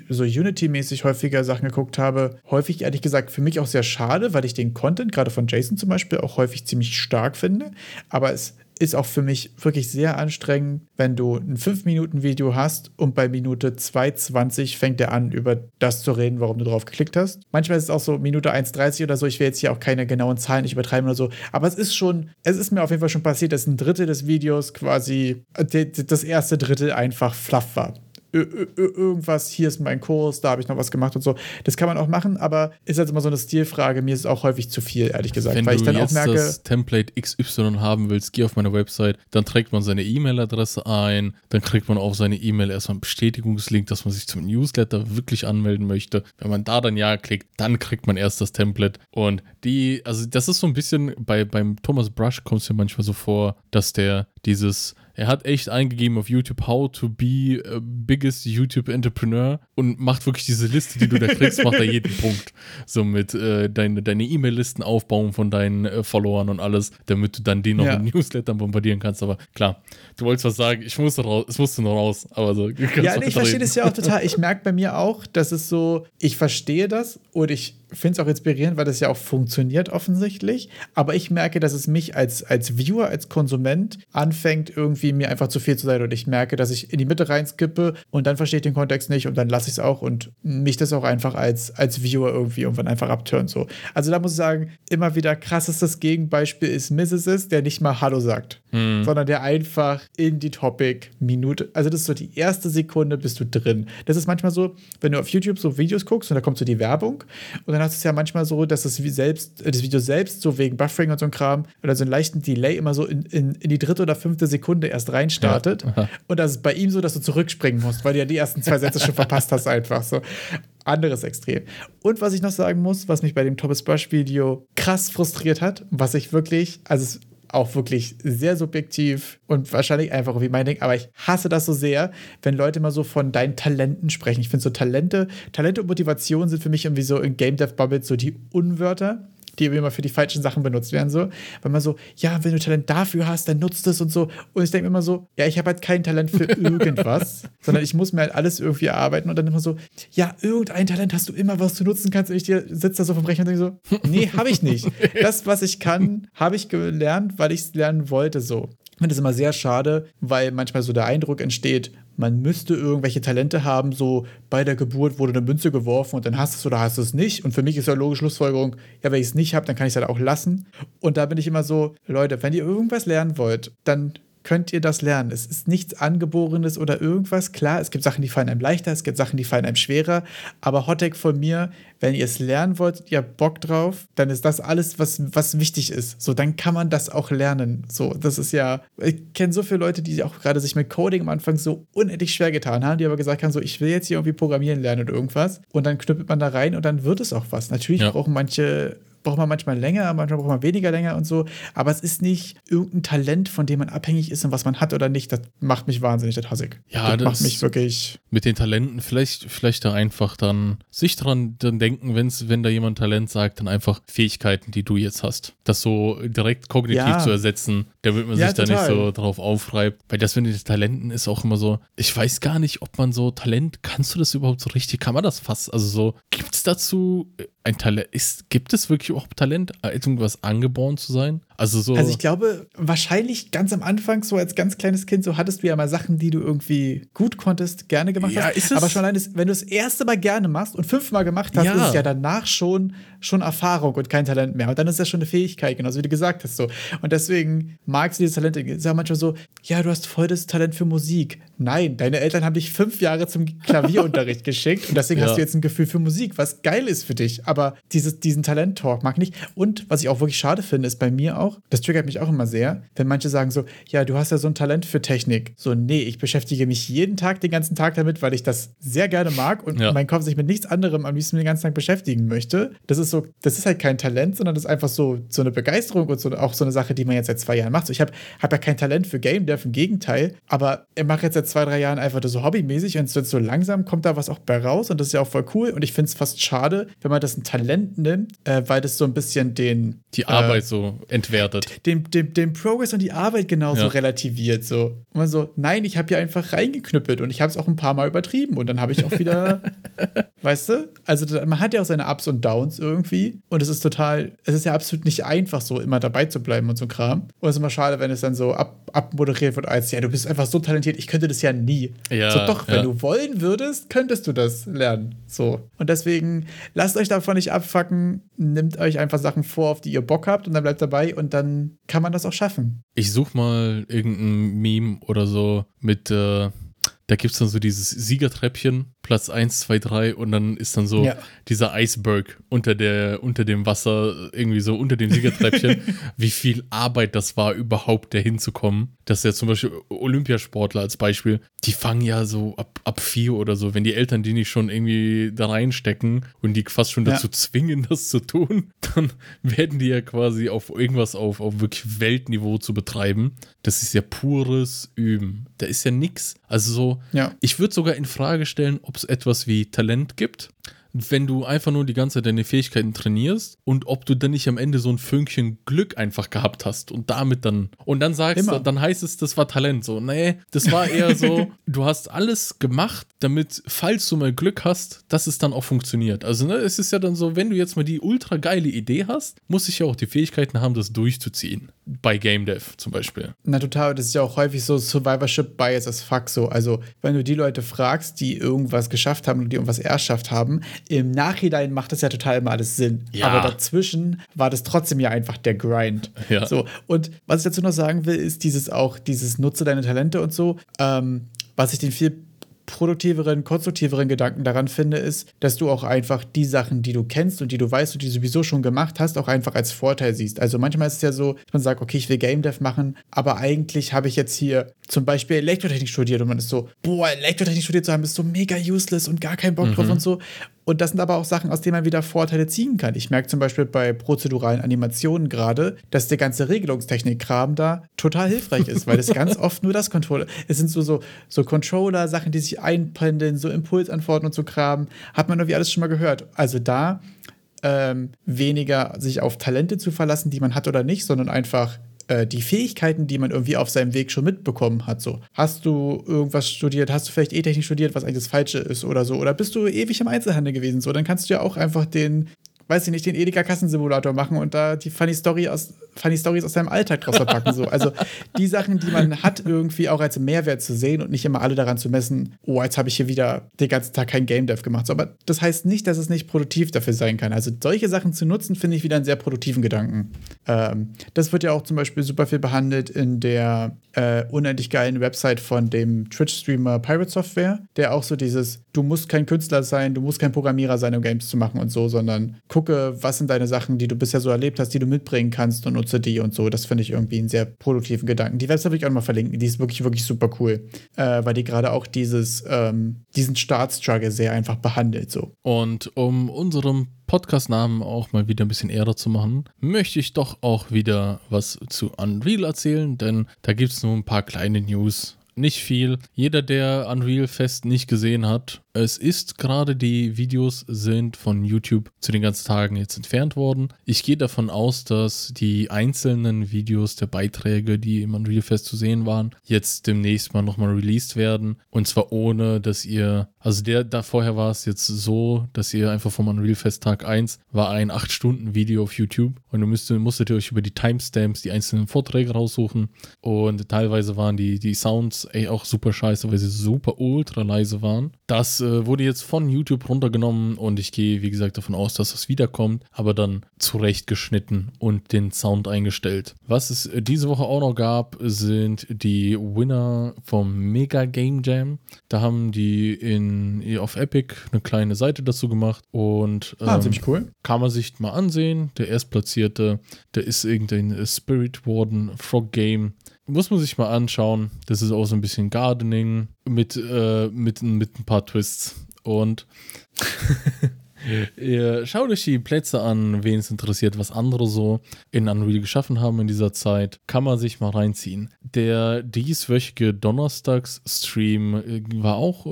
so Unity-mäßig häufiger Sachen geguckt habe, häufig ehrlich gesagt für mich auch sehr schade, weil ich den Content, gerade von Jason zum Beispiel, auch häufig ziemlich stark finde. Aber es ist auch für mich wirklich sehr anstrengend, wenn du ein 5-Minuten-Video hast und bei Minute 2,20 fängt er an, über das zu reden, warum du drauf geklickt hast. Manchmal ist es auch so Minute 1,30 oder so. Ich will jetzt hier auch keine genauen Zahlen nicht übertreiben oder so. Aber es ist schon, es ist mir auf jeden Fall schon passiert, dass ein Drittel des Videos quasi das erste Drittel einfach fluff war irgendwas, hier ist mein Kurs, da habe ich noch was gemacht und so. Das kann man auch machen, aber ist halt immer so eine Stilfrage. Mir ist es auch häufig zu viel, ehrlich gesagt. Wenn weil du ich dann auch merke, das Template XY haben willst, geh auf meine Website, dann trägt man seine E-Mail-Adresse ein, dann kriegt man auf seine E-Mail erstmal einen Bestätigungslink, dass man sich zum Newsletter wirklich anmelden möchte. Wenn man da dann Ja klickt, dann kriegt man erst das Template. Und die, also das ist so ein bisschen, bei, beim Thomas Brush kommt es mir manchmal so vor, dass der dieses er hat echt eingegeben auf YouTube, how to be a biggest YouTube Entrepreneur und macht wirklich diese Liste, die du da kriegst, macht er jeden Punkt. So mit äh, deine deine E-Mail-Listen aufbauen von deinen äh, Followern und alles, damit du dann die noch Ja. in Newslettern bombardieren kannst. Aber klar, du wolltest was sagen, ich musste raus, es musste noch raus. Aber so, Ja, nee, ich verstehe das ja auch total. Ich merke bei mir auch, dass es so, ich verstehe das und ich finde es auch inspirierend, weil das ja auch funktioniert offensichtlich. Aber ich merke, dass es mich als, als Viewer, als Konsument anfängt, irgendwie mir einfach zu viel zu sein. Und ich merke, dass ich in die Mitte reinskippe und dann verstehe ich den Kontext nicht und dann lasse ich es auch und mich das auch einfach als, als Viewer irgendwie irgendwann einfach abturnt. So. Also da muss ich sagen, immer wieder krassestes Gegenbeispiel ist Mrs. der nicht mal Hallo sagt, sondern der einfach in die Topic Minute, also das ist so die erste Sekunde bist du drin. Das ist manchmal so, wenn du auf YouTube so Videos guckst und da kommt so die Werbung und dann hast du es ja manchmal so, dass das, selbst, das Video selbst so wegen Buffering und so ein Kram oder so einen leichten Delay immer so in, in, in die dritte oder fünfte Sekunde erst reinstartet. Ja. Und das ist bei ihm so, dass du zurückspringen musst, weil du ja die ersten zwei Sätze schon verpasst hast, einfach so. Anderes Extrem. Und was ich noch sagen muss, was mich bei dem Thomas Brush Video krass frustriert hat, was ich wirklich, also es auch wirklich sehr subjektiv und wahrscheinlich einfach wie mein Ding, aber ich hasse das so sehr, wenn Leute immer so von deinen Talenten sprechen. Ich finde so Talente, Talente und Motivation sind für mich irgendwie so in Game Dev Bubbles so die Unwörter die immer für die falschen Sachen benutzt werden, so. Weil man so, ja, wenn du Talent dafür hast, dann nutzt es und so. Und ich denke immer so, ja, ich habe halt kein Talent für irgendwas, sondern ich muss mir halt alles irgendwie erarbeiten und dann immer so, ja, irgendein Talent hast du immer, was du nutzen kannst. Und ich dir sitze da so vom Rechner und denke so, nee, habe ich nicht. Das, was ich kann, habe ich gelernt, weil ich es lernen wollte, so. Ich finde das immer sehr schade, weil manchmal so der Eindruck entsteht, man müsste irgendwelche Talente haben, so bei der Geburt wurde eine Münze geworfen und dann hast du es oder hast du es nicht. Und für mich ist ja logische Schlussfolgerung, ja, wenn ich es nicht habe, dann kann ich es halt auch lassen. Und da bin ich immer so, Leute, wenn ihr irgendwas lernen wollt, dann könnt ihr das lernen. Es ist nichts Angeborenes oder irgendwas. Klar, es gibt Sachen, die fallen einem leichter, es gibt Sachen, die fallen einem schwerer. Aber Hottech von mir, wenn ihr es lernen wollt, ihr habt Bock drauf, dann ist das alles, was, was wichtig ist. So, dann kann man das auch lernen. So, das ist ja, ich kenne so viele Leute, die auch gerade sich mit Coding am Anfang so unendlich schwer getan haben, die aber gesagt haben, so, ich will jetzt hier irgendwie programmieren lernen oder irgendwas. Und dann knüppelt man da rein und dann wird es auch was. Natürlich Ja. brauchen manche braucht man manchmal länger, manchmal braucht man weniger länger und so. Aber es ist nicht irgendein Talent, von dem man abhängig ist und was man hat oder nicht. Das macht mich wahnsinnig, das hasse ich. Ja, das, das- macht mich wirklich. mit den Talenten vielleicht, vielleicht da einfach dann sich dran dann denken, wenn's, wenn da jemand Talent sagt, dann einfach Fähigkeiten, die du jetzt hast. Das so direkt kognitiv Ja. zu ersetzen, damit man Ja, sich da nicht total. so drauf aufreibt. Weil das mit den Talenten ist auch immer so, ich weiß gar nicht, ob man so Talent, kannst du das überhaupt so richtig, kann man das fast, also so, gibt es dazu ein Talent, ist, gibt es wirklich auch Talent, irgendwas angeboren zu sein? Also so, Also ich glaube, wahrscheinlich ganz am Anfang, so als ganz kleines Kind, so hattest du ja mal Sachen, die du irgendwie gut konntest, gerne gemacht Ja, hast. ist es- Aber schon allein, das- wenn du das erste Mal gerne machst und fünfmal gemacht hast, Ja. ist es ja danach schon, schon Erfahrung und kein Talent mehr. Und dann ist das schon eine Fähigkeit, genauso wie du gesagt hast. So. Und deswegen magst du dieses Talent. Ich sage manchmal so, ja, du hast voll das Talent für Musik. Nein, deine Eltern haben dich fünf Jahre zum Klavierunterricht geschickt und deswegen Ja. hast du jetzt ein Gefühl für Musik, was geil ist für dich. Aber dieses, diesen Talent-Talk mag nicht. Und was ich auch wirklich schade finde, ist bei mir auch, das triggert mich auch immer sehr, wenn manche sagen so, ja, du hast ja so ein Talent für Technik. So, nee, ich beschäftige mich jeden Tag, den ganzen Tag damit, weil ich das sehr gerne mag und Ja. mein Kopf sich mit nichts anderem am liebsten den ganzen Tag beschäftigen möchte. Das ist so, das ist halt kein Talent, sondern das ist einfach so, so eine Begeisterung und so, auch so eine Sache, die man jetzt seit zwei Jahren macht. So, ich habe hab ja kein Talent für Game Dev, im Gegenteil, aber ich mache jetzt seit zwei, drei Jahren einfach das so hobbymäßig und so, langsam kommt da was auch bei raus und das ist ja auch voll cool und ich finde es fast schade, wenn man das ein Talent nimmt, äh, weil das so ein bisschen den die Arbeit so entwertet. Den, den, den Progress und die Arbeit genauso Ja. relativiert. So. Und man so, nein, ich habe hier einfach reingeknüppelt und ich habe es auch ein paar Mal übertrieben und dann habe ich auch wieder, weißt du? Also man hat ja auch seine Ups und Downs irgendwie und es ist total, es ist ja absolut nicht einfach so, immer dabei zu bleiben und so Kram. Und es ist immer schade, wenn es dann so ab, abmoderiert wird als, ja, du bist einfach so talentiert, ich könnte das ja nie. Ja, so doch, wenn ja. du wollen würdest, könntest du das lernen. So. Und deswegen lasst euch davon nicht abfacken, nimmt euch einfach Sachen vor, auf die ihr Bock habt und dann bleibt dabei und dann kann man das auch schaffen. Ich suche mal irgendein Meme oder so mit, äh, da gibt es dann so dieses Siegertreppchen Platz 1, 2, 3 und dann ist dann so Ja. dieser Iceberg unter, der, unter dem Wasser, irgendwie so unter dem Siegertreppchen, wie viel Arbeit das war, überhaupt dahin zu kommen. Dass ja zum Beispiel Olympiasportler als Beispiel, die fangen ja so ab, ab vier oder so, wenn die Eltern die nicht schon irgendwie da reinstecken und die fast schon Ja. dazu zwingen, das zu tun, dann werden die ja quasi auf irgendwas auf, auf wirklich Weltniveau zu betreiben. Das ist ja pures Üben. Da ist ja nix. Also so, Ja. ich würde sogar in Frage stellen, ob es etwas wie Talent gibt, wenn du einfach nur die ganze Zeit deine Fähigkeiten trainierst und ob du dann nicht am Ende so ein Fünkchen Glück einfach gehabt hast und damit dann und dann sagst Immer. du, dann heißt es, das war Talent. So, nee, das war eher so, du hast alles gemacht, damit, falls du mal Glück hast, dass es dann auch funktioniert. Also, ne, es ist ja dann so, wenn du jetzt mal die ultra geile Idee hast, muss ich ja auch die Fähigkeiten haben, das durchzuziehen. Bei Game Dev zum Beispiel. Na total, das ist ja auch häufig so Survivorship Bias as fuck so. Also, wenn du die Leute fragst, die irgendwas geschafft haben und die irgendwas erschafft haben, im Nachhinein macht das ja total immer alles Sinn. Ja. Aber dazwischen war das trotzdem ja einfach der Grind. Ja. So, und was ich dazu noch sagen will, ist dieses auch, dieses Nutze deine Talente und so, ähm, was ich den viel produktiveren, konstruktiveren Gedanken daran finde, ist, dass du auch einfach die Sachen, die du kennst und die du weißt und die du sowieso schon gemacht hast, auch einfach als Vorteil siehst. Also manchmal ist es ja so, dass man sagt, okay, ich will Game Dev machen, aber eigentlich habe ich jetzt hier zum Beispiel Elektrotechnik studiert und man ist so, boah, Elektrotechnik studiert zu haben, ist so mega useless und gar keinen Bock drauf und so. Und das sind aber auch Sachen, aus denen man wieder Vorteile ziehen kann. Ich merke zum Beispiel bei prozeduralen Animationen gerade, dass der ganze Regelungstechnik-Kram da total hilfreich ist, weil das ganz oft nur das Controller. Es sind so, so, so Controller, Sachen, die sich einpendeln, so Impulsantworten und so Kram. Hat man irgendwie alles schon mal gehört. Also da ähm, weniger sich auf Talente zu verlassen, die man hat oder nicht, sondern einfach äh, die Fähigkeiten, die man irgendwie auf seinem Weg schon mitbekommen hat. So, hast du irgendwas studiert? Hast du vielleicht E-Technik studiert, was eigentlich das Falsche ist oder so? Oder bist du ewig im Einzelhandel gewesen? So, dann kannst du ja auch einfach den, weiß ich nicht, den Edeka-Kassensimulator machen und da die Funny Story aus Funny Stories aus seinem Alltag draus verpacken. So. Also die Sachen, die man hat, irgendwie auch als Mehrwert zu sehen und nicht immer alle daran zu messen, oh, jetzt habe ich hier wieder den ganzen Tag kein Game Dev gemacht. So, aber das heißt nicht, dass es nicht produktiv dafür sein kann. Also solche Sachen zu nutzen, finde ich wieder einen sehr produktiven Gedanken. Ähm, das wird ja auch zum Beispiel super viel behandelt in der äh, unendlich geilen Website von dem Twitch-Streamer Pirate Software, der auch so dieses, du musst kein Künstler sein, du musst kein Programmierer sein, um Games zu machen und so, sondern gucke, was sind deine Sachen, die du bisher so erlebt hast, die du mitbringen kannst und nutze die und so. Das finde ich irgendwie einen sehr produktiven Gedanken. Die Website will ich auch mal verlinken, die ist wirklich, wirklich super cool, äh, weil die gerade auch dieses, ähm, diesen Startstruggle sehr einfach behandelt. So. Und um unserem Podcast-Namen auch mal wieder ein bisschen Ehre zu machen, möchte ich doch auch wieder was zu Unreal erzählen, denn da gibt es nur ein paar kleine News. Nicht viel. Jeder, der Unreal Fest nicht gesehen hat, es ist gerade die Videos sind von YouTube zu den ganzen Tagen jetzt entfernt worden. Ich gehe davon aus, dass die einzelnen Videos der Beiträge, die im Unreal Fest zu sehen waren, jetzt demnächst mal nochmal released werden. Und zwar ohne, dass ihr, also der da vorher war es jetzt so, dass ihr einfach vom Unreal Fest Tag 1 war ein 8-Stunden-Video auf YouTube und du müsstet, musstet ihr euch über die Timestamps die einzelnen Vorträge raussuchen. Und teilweise waren die, die Sounds ey, auch super scheiße, weil sie super ultra leise waren. Das äh, wurde jetzt von YouTube runtergenommen und ich gehe, wie gesagt, davon aus, dass das wiederkommt, aber dann zurechtgeschnitten und den Sound eingestellt. Was es diese Woche auch noch gab, sind die Winner vom Mega Game Jam. Da haben die in, auf Epic eine kleine Seite dazu gemacht und Ah, ähm, ziemlich cool. kann man sich mal ansehen. Der Erstplatzierte, der ist irgendein Spirit Warden Frog Game. Muss man sich mal anschauen. Das ist auch so ein bisschen Gardening mit, äh, mit, mit ein paar Twists. Und ihr schaut euch die Plätze an, wen es interessiert, was andere so in Unreal geschaffen haben in dieser Zeit. Kann man sich mal reinziehen. Der dieswöchige Donnerstags-Stream äh, war auch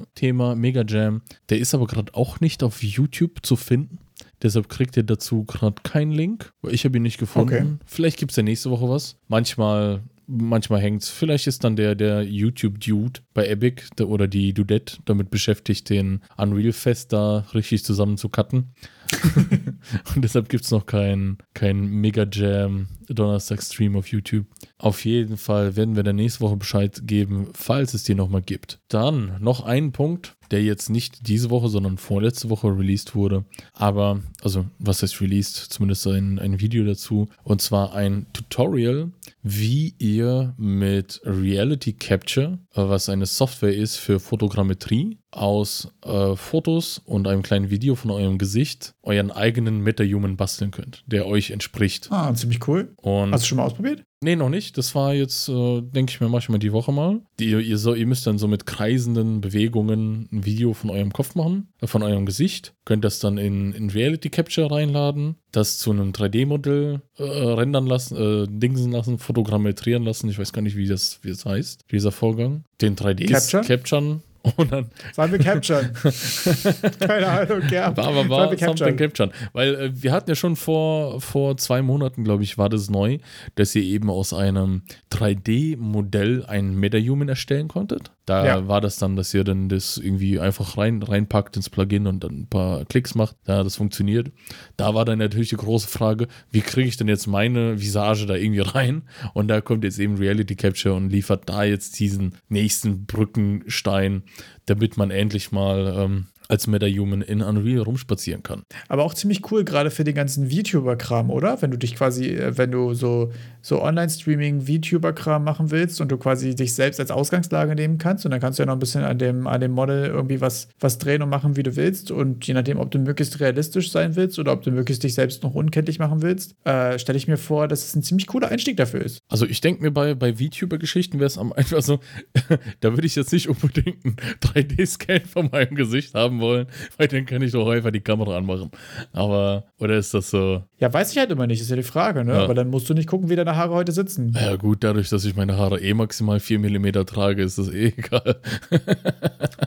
äh, Thema Mega Jam. Der ist aber gerade auch nicht auf YouTube zu finden. Deshalb kriegt ihr dazu gerade keinen Link. Ich habe ihn nicht gefunden. Okay. Vielleicht gibt es ja nächste Woche was. Manchmal, manchmal hängt es. Vielleicht ist dann der, der YouTube-Dude bei Epic der, oder die Dudette damit beschäftigt, den Unreal Fest da richtig zusammen zu cutten. Und deshalb gibt es noch keinen kein Mega Jam Donnerstag-Stream auf YouTube. Auf jeden Fall werden wir dann nächste Woche Bescheid geben, falls es die nochmal gibt. Dann noch ein Punkt, der jetzt nicht diese Woche, sondern vorletzte Woche released wurde. Aber, also, was heißt released? Zumindest ein, ein Video dazu. Und zwar ein Tutorial, wie ihr mit Reality Capture, äh, was eine Software ist für Fotogrammetrie, aus äh, Fotos und einem kleinen Video von eurem Gesicht euren eigenen Metahuman basteln könnt, der euch entspricht. Ah, ziemlich cool. Und Hast du schon mal ausprobiert? Nee, noch nicht. Das war jetzt, äh, denke ich mir, mache ich mal die Woche mal. Die, ihr, so, ihr müsst dann so mit kreisenden Bewegungen ein Video von eurem Kopf machen, äh, von eurem Gesicht. Könnt das dann in, in Reality Capture reinladen, das zu einem 3D-Modell äh, rendern lassen, äh, dingsen lassen, fotogrammetrieren lassen. Ich weiß gar nicht, wie das, wie das heißt, dieser Vorgang. Den 3D Capture? capturen und dann Sollen wir capturen? Keine Ahnung, ja. war war wir something capturen? Weil äh, wir hatten ja schon vor, vor zwei Monaten, glaube ich, war das neu, dass ihr eben aus einem 3D-Modell einen Metahuman erstellen konntet. Da Ja. war das dann, dass ihr dann das irgendwie einfach rein, reinpackt ins Plugin und dann ein paar Klicks macht. Ja, das funktioniert. Da war dann natürlich die große Frage, wie kriege ich denn jetzt meine Visage da irgendwie rein? Und da kommt jetzt eben Reality Capture und liefert da jetzt diesen nächsten Brückenstein, damit man endlich mal ähm, als Metahuman in Unreal rumspazieren kann. Aber auch ziemlich cool, gerade für den ganzen VTuber-Kram, oder? Wenn du dich quasi, äh, wenn du so, so Online-Streaming-VTuber-Kram machen willst und du quasi dich selbst als Ausgangslage nehmen kannst und dann kannst du ja noch ein bisschen an dem, an dem Model irgendwie was, was drehen und machen, wie du willst. Und je nachdem, ob du möglichst realistisch sein willst oder ob du möglichst dich selbst noch unkenntlich machen willst, äh, stelle ich mir vor, dass es ein ziemlich cooler Einstieg dafür ist. Also ich denke mir bei, bei VTuber-Geschichten wäre es am einfach so, da würde ich jetzt nicht unbedingt einen 3D-Scan von meinem Gesicht haben wollen, weil dann kann ich doch einfach die Kamera anmachen. Aber, oder ist das so, Ja, weiß ich halt immer nicht, ist ja die Frage, ne? Ja. Aber dann musst du nicht gucken, wie deine Haare heute sitzen. ja gut, dadurch, dass ich meine Haare eh maximal 4 mm trage, ist das eh egal.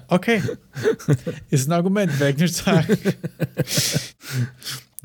Okay. ist ein Argument, werde ich nicht sagen.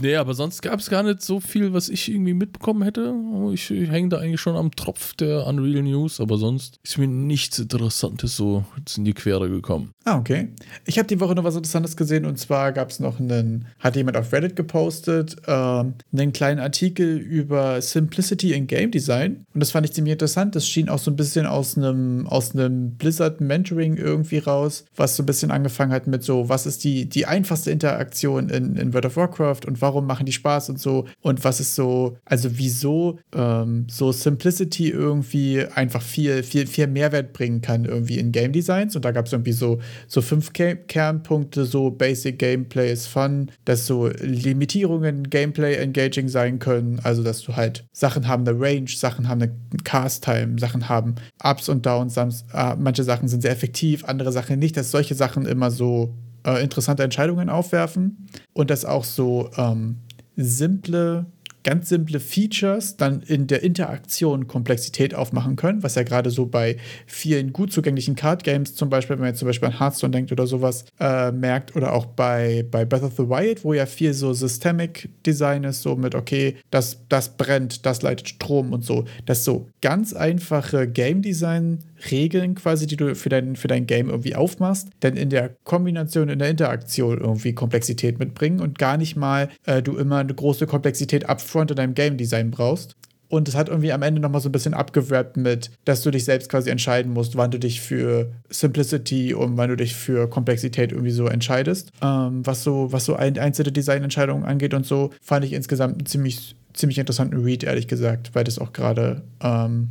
Nee, aber sonst gab es gar nicht so viel, was ich irgendwie mitbekommen hätte. Ich, ich hänge da eigentlich schon am Tropf der Unreal News, aber sonst ist mir nichts Interessantes so jetzt in die Quere gekommen. Ah, okay. Ich habe die Woche noch was Interessantes gesehen und zwar gab es noch einen, hat jemand auf Reddit gepostet, ähm, einen kleinen Artikel über Simplicity in Game Design und das fand ich ziemlich interessant. Das schien auch so ein bisschen aus einem aus Blizzard Mentoring irgendwie raus, was so ein bisschen angefangen hat mit so, was ist die, die einfachste Interaktion in, in World of Warcraft und warum machen die Spaß und so und was ist so, also wieso ähm, so Simplicity irgendwie einfach viel, viel, viel Mehrwert bringen kann irgendwie in Game Designs und da gab es irgendwie so, so fünf Ke Kernpunkte, so Basic Gameplay ist fun, dass so Limitierungen Gameplay engaging sein können, also dass du halt Sachen haben eine Range, Sachen haben eine Cast Time, Sachen haben Ups und Downs, äh, manche Sachen sind sehr effektiv, andere Sachen nicht, dass solche Sachen immer so äh, interessante Entscheidungen aufwerfen. Und dass auch so ähm, simple, ganz simple Features dann in der Interaktion Komplexität aufmachen können, was ja gerade so bei vielen gut zugänglichen Card-Games, zum Beispiel, wenn man jetzt zum Beispiel an Hearthstone denkt oder sowas, äh, merkt, oder auch bei, bei Breath of the Wild, wo ja viel so Systemic Design ist, so mit, okay, das, das brennt, das leitet Strom und so, dass so ganz einfache Game Design Regeln quasi, die du für dein, für dein Game irgendwie aufmachst, dann in der Kombination, in der Interaktion irgendwie Komplexität mitbringen und gar nicht mal äh, du immer eine große Komplexität upfront in deinem Game Design brauchst. Und es hat irgendwie am Ende nochmal so ein bisschen abgewrappt mit, dass du dich selbst quasi entscheiden musst, wann du dich für Simplicity und wann du dich für Komplexität irgendwie so entscheidest. Ähm, was so, was so ein, einzelne Designentscheidungen angeht und so, fand ich insgesamt einen ziemlich, ziemlich interessanten Read, ehrlich gesagt, weil das auch gerade ähm,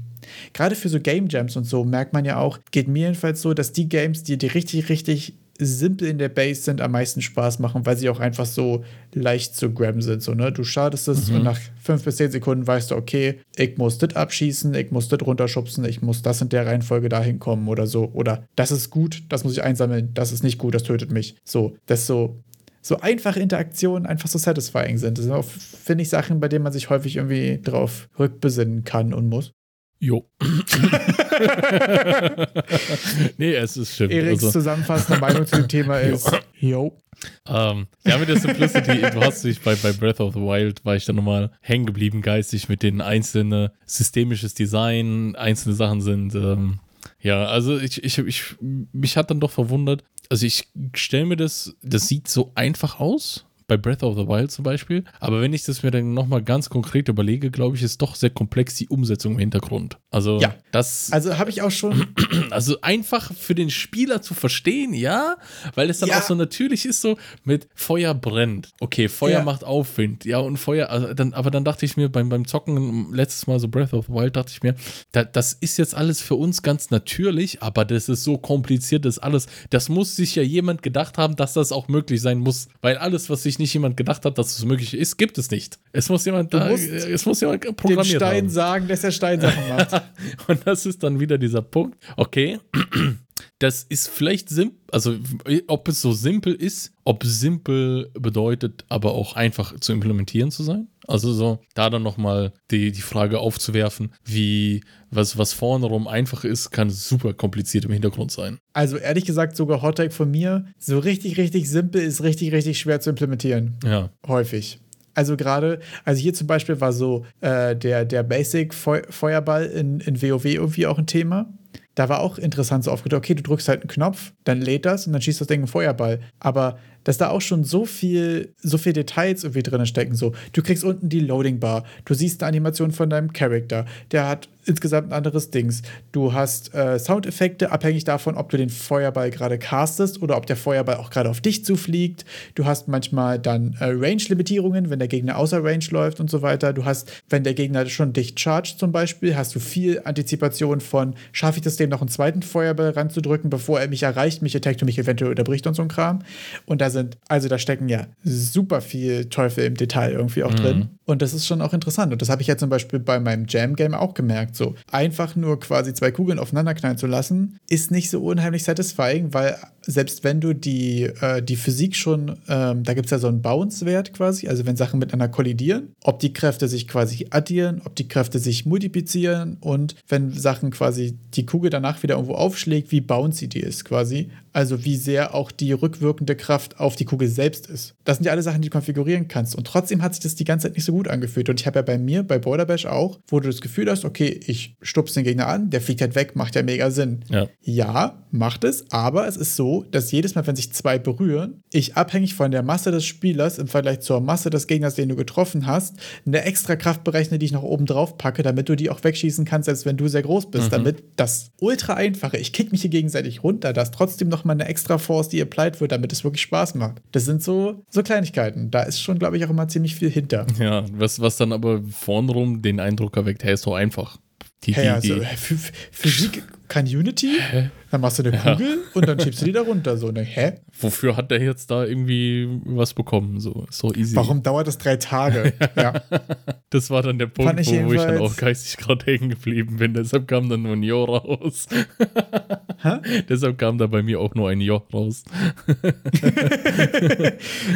gerade für so Game Jams und so merkt man ja auch, geht mir jedenfalls so, dass die Games, die, die richtig, richtig simpel in der Base sind, am meisten Spaß machen, weil sie auch einfach so leicht zu grabben sind. So, ne? Du schadest es und nach fünf bis zehn Sekunden weißt du, okay, ich muss das abschießen, ich muss das runterschubsen, ich muss das in der Reihenfolge dahin kommen oder so. Oder das ist gut, das muss ich einsammeln, das ist nicht gut, das tötet mich. So, das so so einfache Interaktionen einfach so satisfying sind. Das sind auch, finde ich, Sachen, bei denen man sich häufig irgendwie drauf rückbesinnen kann und muss. Jo. nee, es ist stimmt. Eriks Also, zusammenfassende Meinung zu dem Thema ist, yo. ähm, ja, mit der Simplicity, du hast dich bei, bei Breath of the Wild, war ich dann nochmal hängen geblieben geistig mit den einzelnen systemisches Design, einzelne Sachen sind. Ähm, ja, also ich, ich, ich, mich hat dann doch verwundert. Also ich stelle mir das, das sieht so einfach aus bei Breath of the Wild zum Beispiel. Aber wenn ich das mir dann nochmal ganz konkret überlege, glaube ich, ist doch sehr komplex die Umsetzung im Hintergrund. Also, Ja. das. Also habe ich auch schon. Also einfach für den Spieler zu verstehen, ja, weil es dann Ja. auch so natürlich ist, so mit Feuer brennt. Okay, Feuer Ja. macht Aufwind, ja, und Feuer, also dann, aber dann dachte ich mir beim, beim Zocken letztes Mal so Breath of the Wild, dachte ich mir, da, das ist jetzt alles für uns ganz natürlich, aber das ist so kompliziert, das alles, das muss sich ja jemand gedacht haben, dass das auch möglich sein muss, weil alles, was sich nicht jemand gedacht hat, dass es möglich ist, gibt es nicht. Es muss jemand da, es muss jemand dem programmiert Stein haben. sagen, dass er Steinsachen macht. Und das ist dann wieder dieser Punkt. Okay, das ist vielleicht simpel, also ob es so simpel ist, ob simpel bedeutet, aber auch einfach zu implementieren zu sein. Also so, da dann nochmal die, die Frage aufzuwerfen, wie, was, was vorne rum einfach ist, kann super kompliziert im Hintergrund sein. Also ehrlich gesagt, sogar Hot Take von mir, so richtig, richtig simpel ist richtig, richtig schwer zu implementieren. Ja. Häufig. Also gerade, also hier zum Beispiel war so äh, der, der Basic Feu Feuerball in, in WoW irgendwie auch ein Thema. Da war auch interessant so aufgedrückt, okay, du drückst halt einen Knopf, dann lädt das und dann schießt das Ding einen Feuerball. Aber dass da auch schon so viel, so viel Details irgendwie drin stecken. So, du kriegst unten die Loading Bar, du siehst eine Animation von deinem Charakter, der hat insgesamt ein anderes Dings. Du hast äh, Soundeffekte, abhängig davon, ob du den Feuerball gerade castest oder ob der Feuerball auch gerade auf dich zufliegt. Du hast manchmal dann äh, Range-Limitierungen, wenn der Gegner außer Range läuft und so weiter. Du hast, wenn der Gegner schon dich chargt zum Beispiel, hast du viel Antizipation von, schaffe ich das dem noch einen zweiten Feuerball ranzudrücken, bevor er mich erreicht, mich attackt und mich eventuell unterbricht und so ein Kram. Und da sind, also da stecken ja super viel Teufel im Detail irgendwie auch drin. Und das ist schon auch interessant. Und das habe ich ja zum Beispiel bei meinem Jam-Game auch gemerkt. So einfach nur quasi zwei Kugeln aufeinander knallen zu lassen, ist nicht so unheimlich satisfying, weil selbst wenn du die, äh, die Physik schon, ähm, da gibt es ja so einen Bounce-Wert quasi, also wenn Sachen miteinander kollidieren, ob die Kräfte sich quasi addieren, ob die Kräfte sich multiplizieren und wenn Sachen quasi die Kugel danach wieder irgendwo aufschlägt, wie bouncy die ist quasi. Also wie sehr auch die rückwirkende Kraft auf die Kugel selbst ist. Das sind ja alle Sachen, die du konfigurieren kannst. Und trotzdem hat sich das die ganze Zeit nicht so gut angefühlt. Und ich habe ja bei mir, bei Border Bash auch, wo du das Gefühl hast, okay, ich stupse den Gegner an, der fliegt halt weg, macht ja mega Sinn. Ja. Ja, macht es, aber es ist so, dass jedes Mal, wenn sich zwei berühren, ich abhängig von der Masse des Spielers im Vergleich zur Masse des Gegners, den du getroffen hast, eine extra Kraft berechne, die ich noch oben drauf packe, damit du die auch wegschießen kannst, selbst wenn du sehr groß bist. Damit das ultra einfache, ich kick mich hier gegenseitig runter, das trotzdem noch mal eine extra Force, die applied wird, damit es wirklich Spaß macht. Das sind so, so Kleinigkeiten. Da ist schon, glaube ich, auch immer ziemlich viel hinter. Ja, was, was dann aber vorn rum den Eindruck erweckt, hey, ist doch einfach. Die, Hey, die, also, die, Ph- Physik kann Unity, dann machst du eine Kugel und dann schiebst du die da runter. So, ne, hä? wofür hat der jetzt da irgendwie was bekommen? So, so easy. Warum dauert das drei Tage? ja. Das war dann der Punkt, ich wo, ich dann auch geistig gerade hängen geblieben bin. Deshalb kam dann nur ein Jo raus. Deshalb kam da bei mir auch nur ein Jo raus.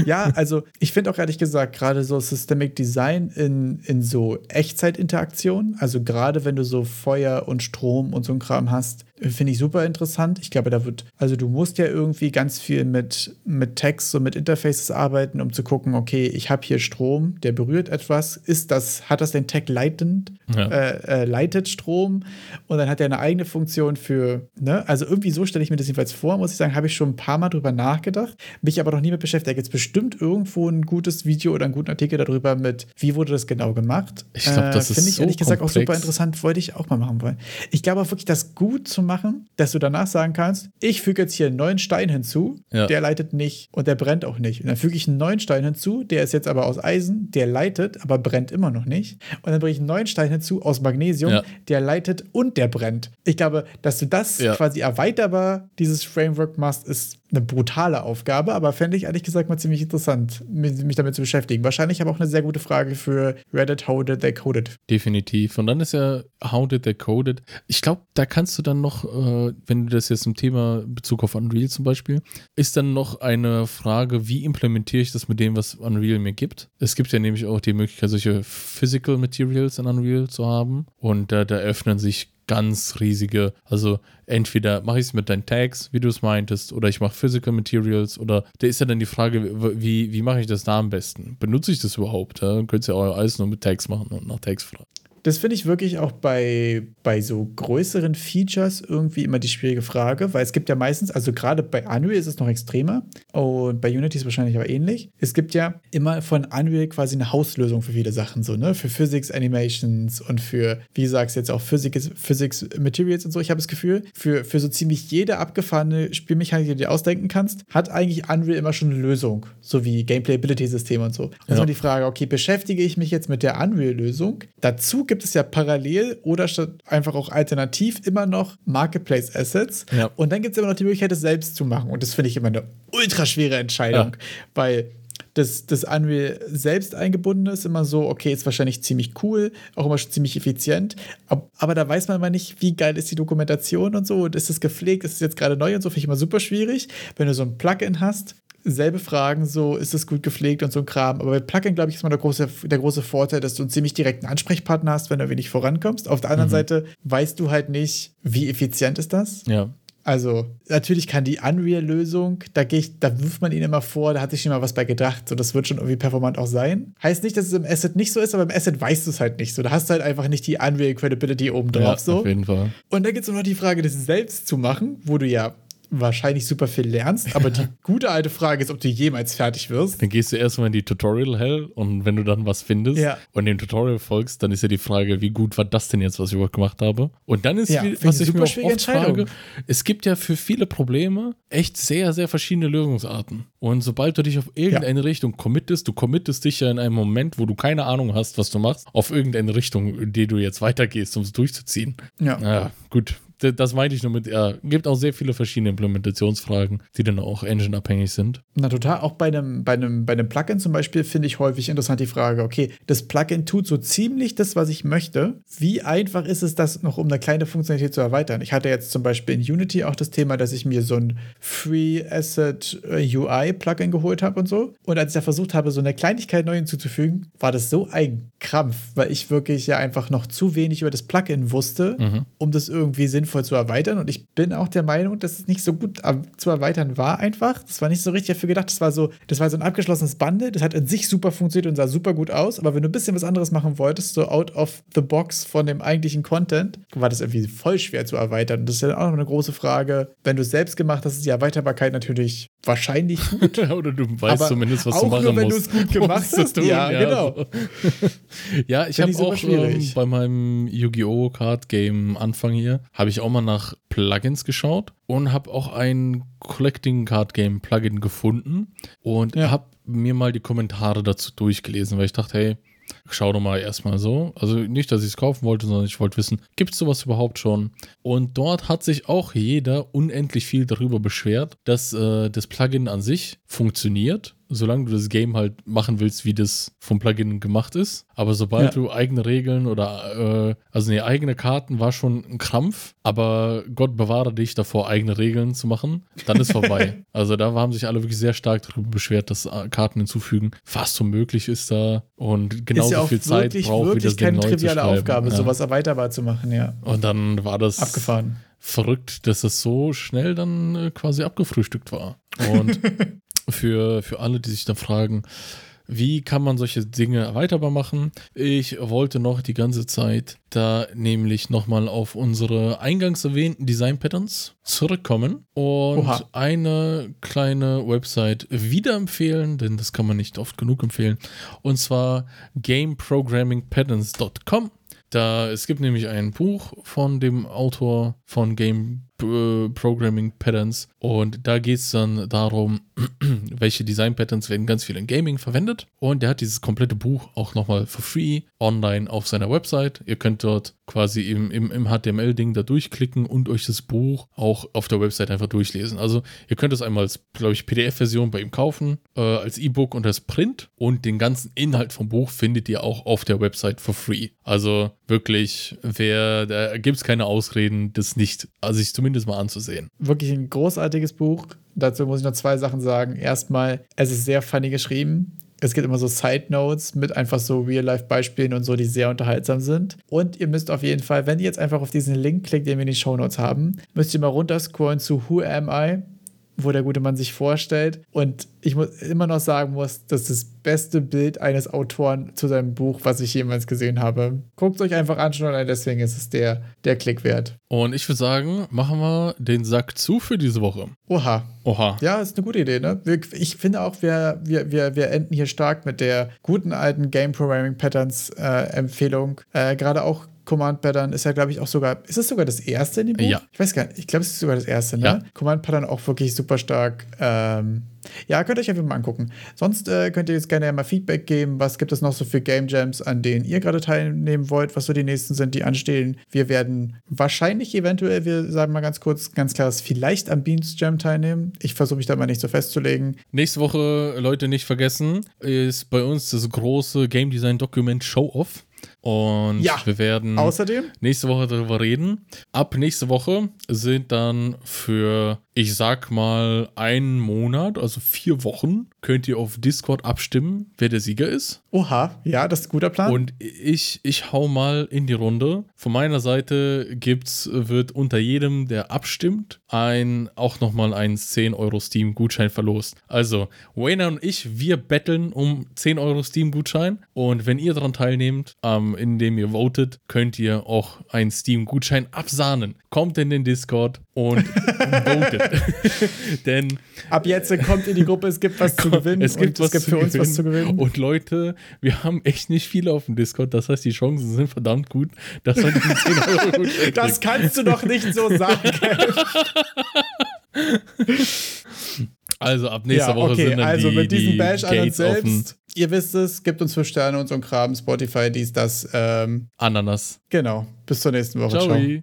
ja, also ich finde auch ehrlich gesagt, gerade so Systemic Design in, in so Echtzeitinteraktion, also gerade wenn du so Feuer und Strom und so ein Kram hast, hast, finde ich super interessant. Ich glaube, da wird, also du musst ja irgendwie ganz viel mit, mit Text, so mit Interfaces arbeiten, um zu gucken, okay, ich habe hier Strom, der berührt etwas, ist das, hat das den Tag leitend, Ja. äh, äh, leitet Strom und dann hat er eine eigene Funktion für, ne, also irgendwie so stelle ich mir das jedenfalls vor, muss ich sagen, habe ich schon ein paar Mal drüber nachgedacht, mich aber noch nie mit beschäftigt. Da gibt es bestimmt irgendwo ein gutes Video oder einen guten Artikel darüber mit, wie wurde das genau gemacht. Ich glaub, das ist Finde ich so ehrlich gesagt auch komplex. super interessant, wollte ich auch mal machen wollen. Ich glaube auch wirklich, das gut zu machen, dass du danach sagen kannst, ich füge jetzt hier einen neuen Stein hinzu, Ja. der leitet nicht und der brennt auch nicht. Und dann füge ich einen neuen Stein hinzu, der ist jetzt aber aus Eisen, der leitet, aber brennt immer noch nicht. Und dann bringe ich einen neuen Stein hinzu aus Magnesium, Ja. der leitet und der brennt. Ich glaube, dass du das Ja. quasi erweiterbar, dieses Framework machst, ist eine brutale Aufgabe, aber fände ich ehrlich gesagt mal ziemlich interessant, mich damit zu beschäftigen. Wahrscheinlich aber auch eine sehr gute Frage für Reddit, How Did They Code It? Definitiv. Und dann ist ja How Did They Code It? Ich glaube, da kannst du dann noch, äh, wenn du das jetzt im Thema Bezug auf Unreal zum Beispiel, ist dann noch eine Frage, wie implementiere ich das mit dem, was Unreal mir gibt? Es gibt ja nämlich auch die Möglichkeit, solche Physical Materials in Unreal zu haben. Und da, da öffnen sich ganz riesige, also entweder mache ich es mit deinen Tags, wie du es meintest, oder ich mache Physical Materials, oder da ist ja dann die Frage, wie, wie mache ich das da am besten? Benutze ich das überhaupt? Ja? Könnt ihr ja alles nur mit Tags machen und nach Tags fragen. Das finde ich wirklich auch bei, bei so größeren Features irgendwie immer die schwierige Frage, weil es gibt ja meistens, also gerade bei Unreal ist es noch extremer und bei Unity ist es wahrscheinlich aber ähnlich. Es gibt ja immer von Unreal quasi eine Hauslösung für viele Sachen, so, ne? Für Physics Animations und für, wie sagst du jetzt auch Physics, Physics Materials und so. Ich habe das Gefühl, für, für so ziemlich jede abgefahrene Spielmechanik, die du dir ausdenken kannst, hat eigentlich Unreal immer schon eine Lösung, so wie Gameplay-Ability-Systeme und so. Und ja. die Frage, okay, beschäftige ich mich jetzt mit der Unreal-Lösung? Dazu gibt es ja parallel oder einfach auch alternativ immer noch Marketplace-Assets. Ja. Und dann gibt es immer noch die Möglichkeit, es selbst zu machen. Und das finde ich immer eine ultra schwere Entscheidung, ja. weil das, das Unreal selbst eingebunden ist, immer so, okay, ist wahrscheinlich ziemlich cool, auch immer ziemlich effizient, aber, aber da weiß man mal nicht, wie geil ist die Dokumentation und so und ist es gepflegt, ist es jetzt gerade neu und so, finde ich immer super schwierig. Wenn du so ein Plugin hast, selbe Fragen, so ist es gut gepflegt und so ein Kram. Aber bei Plugin, glaube ich, ist mal der große, der große Vorteil, dass du einen ziemlich direkten Ansprechpartner hast, wenn du wenig vorankommst. Auf der anderen mhm. Seite weißt du halt nicht, wie effizient ist das. Ja. Also, natürlich kann die Unreal-Lösung, da, da wirft man ihnen immer vor, da hat sich schon mal was bei gedacht, so das wird schon irgendwie performant auch sein. Heißt nicht, dass es im Asset nicht so ist, aber im Asset weißt du es halt nicht so. Da hast du halt einfach nicht die Unreal-Credibility oben drauf. Ja, so. Auf jeden Fall. Und dann gibt es noch die Frage, das selbst zu machen, wo du ja wahrscheinlich super viel lernst, aber die gute alte Frage ist, ob du jemals fertig wirst. Dann gehst du erstmal in die Tutorial-Hell und wenn du dann was findest ja. und dem Tutorial folgst, dann ist ja die Frage, wie gut war das denn jetzt, was ich überhaupt gemacht habe? Und dann ist, ja, wie, was ich mir auch oft frage, es gibt ja für viele Probleme echt sehr, sehr verschiedene Lösungsarten. Und sobald du dich auf irgendeine ja. Richtung committest, du committest dich ja in einem Moment, wo du keine Ahnung hast, was du machst, auf irgendeine Richtung, in die du jetzt weitergehst, um es durchzuziehen. Ja. Ja, gut das meinte ich nur mit, ja, gibt auch sehr viele verschiedene Implementationsfragen, die dann auch engine-abhängig sind. Na total, auch bei einem, bei einem, bei einem Plugin zum Beispiel finde ich häufig interessant die Frage, okay, das Plugin tut so ziemlich das, was ich möchte. Wie einfach ist es, das noch um eine kleine Funktionalität zu erweitern? Ich hatte jetzt zum Beispiel in Unity auch das Thema, dass ich mir so ein Free Asset äh, UI Plugin geholt habe und so. Und als ich da versucht habe, so eine Kleinigkeit neu hinzuzufügen, war das so ein Krampf, weil ich wirklich ja einfach noch zu wenig über das Plugin wusste, mhm. um das irgendwie sinnvoll sinnvoll zu erweitern. Und ich bin auch der Meinung, dass es nicht so gut zu erweitern war einfach. Das war nicht so richtig dafür gedacht. Das war so, das war so ein abgeschlossenes Bundle. Das hat in sich super funktioniert und sah super gut aus. Aber wenn du ein bisschen was anderes machen wolltest, so out of the box von dem eigentlichen Content, war das irgendwie voll schwer zu erweitern. Und das ist ja auch noch eine große Frage. Wenn du es selbst gemacht hast, ist die Erweiterbarkeit natürlich wahrscheinlich gut. Oder du weißt aber zumindest, was du machen nur, wenn du es gut gemacht hast. Ja, ja, genau. ja, ich habe auch ähm, bei meinem Yu-Gi-Oh! Card Game Anfang hier, habe ich auch mal nach Plugins geschaut und habe auch ein Collecting Card Game Plugin gefunden und ja. habe mir mal die Kommentare dazu durchgelesen, weil ich dachte, hey, schau doch mal erstmal so. Also nicht, dass ich es kaufen wollte, sondern ich wollte wissen, gibt es sowas überhaupt schon? Und dort hat sich auch jeder unendlich viel darüber beschwert, dass äh, das Plugin an sich funktioniert solange du das Game halt machen willst, wie das vom Plugin gemacht ist. Aber sobald ja. du eigene Regeln oder äh, also nee, eigene Karten war schon ein Krampf, aber Gott bewahre dich davor, eigene Regeln zu machen, dann ist vorbei. also da haben sich alle wirklich sehr stark darüber beschwert, dass äh, Karten hinzufügen fast unmöglich ist da und genauso ja viel Zeit Ding neu zu schreiben. triviale Aufgabe, ja. sowas erweiterbar zu machen, ja. Und dann war das abgefahren verrückt, dass es so schnell dann äh, quasi abgefrühstückt war. Und für, für alle, die sich dann fragen, wie kann man solche Dinge erweiterbar machen? Ich wollte noch die ganze Zeit da nämlich nochmal auf unsere eingangs erwähnten Design Patterns zurückkommen und Oha. eine kleine Website wieder empfehlen, denn das kann man nicht oft genug empfehlen. Und zwar gameprogrammingpatterns.com. Da, es gibt nämlich ein Buch von dem Autor von Game äh, Programming Patterns und da geht es dann darum, welche Design Patterns werden ganz viel in Gaming verwendet und der hat dieses komplette Buch auch nochmal for free online auf seiner Website. Ihr könnt dort quasi im, im, im HTML-Ding da durchklicken und euch das Buch auch auf der Website einfach durchlesen. Also ihr könnt es einmal als, glaube ich, PDF-Version bei ihm kaufen, äh, als E-Book und als Print und den ganzen Inhalt vom Buch findet ihr auch auf der Website for free. Also wirklich, wer, da gibt es keine Ausreden, das nicht, also sich zumindest mal anzusehen. Wirklich ein großartiges Buch. Dazu muss ich noch zwei Sachen sagen. Erstmal, es ist sehr funny geschrieben. Es gibt immer so Side Notes mit einfach so Real-Life-Beispielen und so, die sehr unterhaltsam sind. Und ihr müsst auf jeden Fall, wenn ihr jetzt einfach auf diesen Link klickt, den wir in die Show Notes haben, müsst ihr mal runterscrollen zu Who Am I? Wo der gute Mann sich vorstellt. Und ich muss immer noch sagen muss, das ist das beste Bild eines Autoren zu seinem Buch, was ich jemals gesehen habe. Guckt euch einfach an, schon allein deswegen ist es der, der Klick wert. Und ich würde sagen, machen wir den Sack zu für diese Woche. Oha. Oha. Ja, ist eine gute Idee, ne? Ich finde auch, wir, wir, wir, wir enden hier stark mit der guten alten Game Programming Patterns äh, Empfehlung. Äh, Gerade auch Command Pattern ist ja, glaube ich, auch sogar, ist es sogar das erste in dem Buch? Ja. Ich weiß gar nicht, ich glaube, es ist sogar das erste, ne? Ja. Command Pattern auch wirklich super stark. Ähm, ja, könnt ihr euch einfach mal angucken. Sonst äh, könnt ihr jetzt gerne mal Feedback geben. Was gibt es noch so für Game Jams, an denen ihr gerade teilnehmen wollt? Was so die nächsten sind, die anstehen? Wir werden wahrscheinlich eventuell, wir sagen mal ganz kurz, ganz klares, vielleicht am Beans Jam teilnehmen. Ich versuche mich da mal nicht so festzulegen. Nächste Woche, Leute, nicht vergessen, ist bei uns das große Game Design Dokument Show Off. Und Ja. wir werden Außerdem, nächste Woche darüber reden. Ab nächste Woche sind dann für, ich sag mal, einen Monat, also vier Wochen, könnt ihr auf Discord abstimmen, wer der Sieger ist. oha, ja, das ist ein guter Plan. Und ich, ich hau mal in die Runde. Von meiner Seite gibt's, wird unter jedem, der abstimmt, ein, auch nochmal ein 10 Euro Steam-Gutschein verlost. Also, Wayne und ich, wir betteln um 10 Euro Steam-Gutschein. Und wenn ihr daran teilnehmt, ähm, indem ihr votet, könnt ihr auch einen Steam-Gutschein absahnen. Kommt in den Discord und votet. Denn Ab jetzt kommt in die Gruppe, es gibt was zu gewinnen. es gibt, es gibt für uns was zu gewinnen. Und Leute, wir haben echt nicht viele auf dem Discord. Das heißt, die Chancen sind verdammt gut, dass man diesen 10 Euro Gutschein Das kannst du doch nicht so sagen. Also ab nächster Woche sind dann also die, mit diesem die Bash an uns Gates offen. selbst. Ihr wisst es, gebt uns 5 Sterne und so ein Kram, Spotify, dies, das. Ähm, Ananas. genau. Bis zur nächsten Woche. Ciao. Ciao.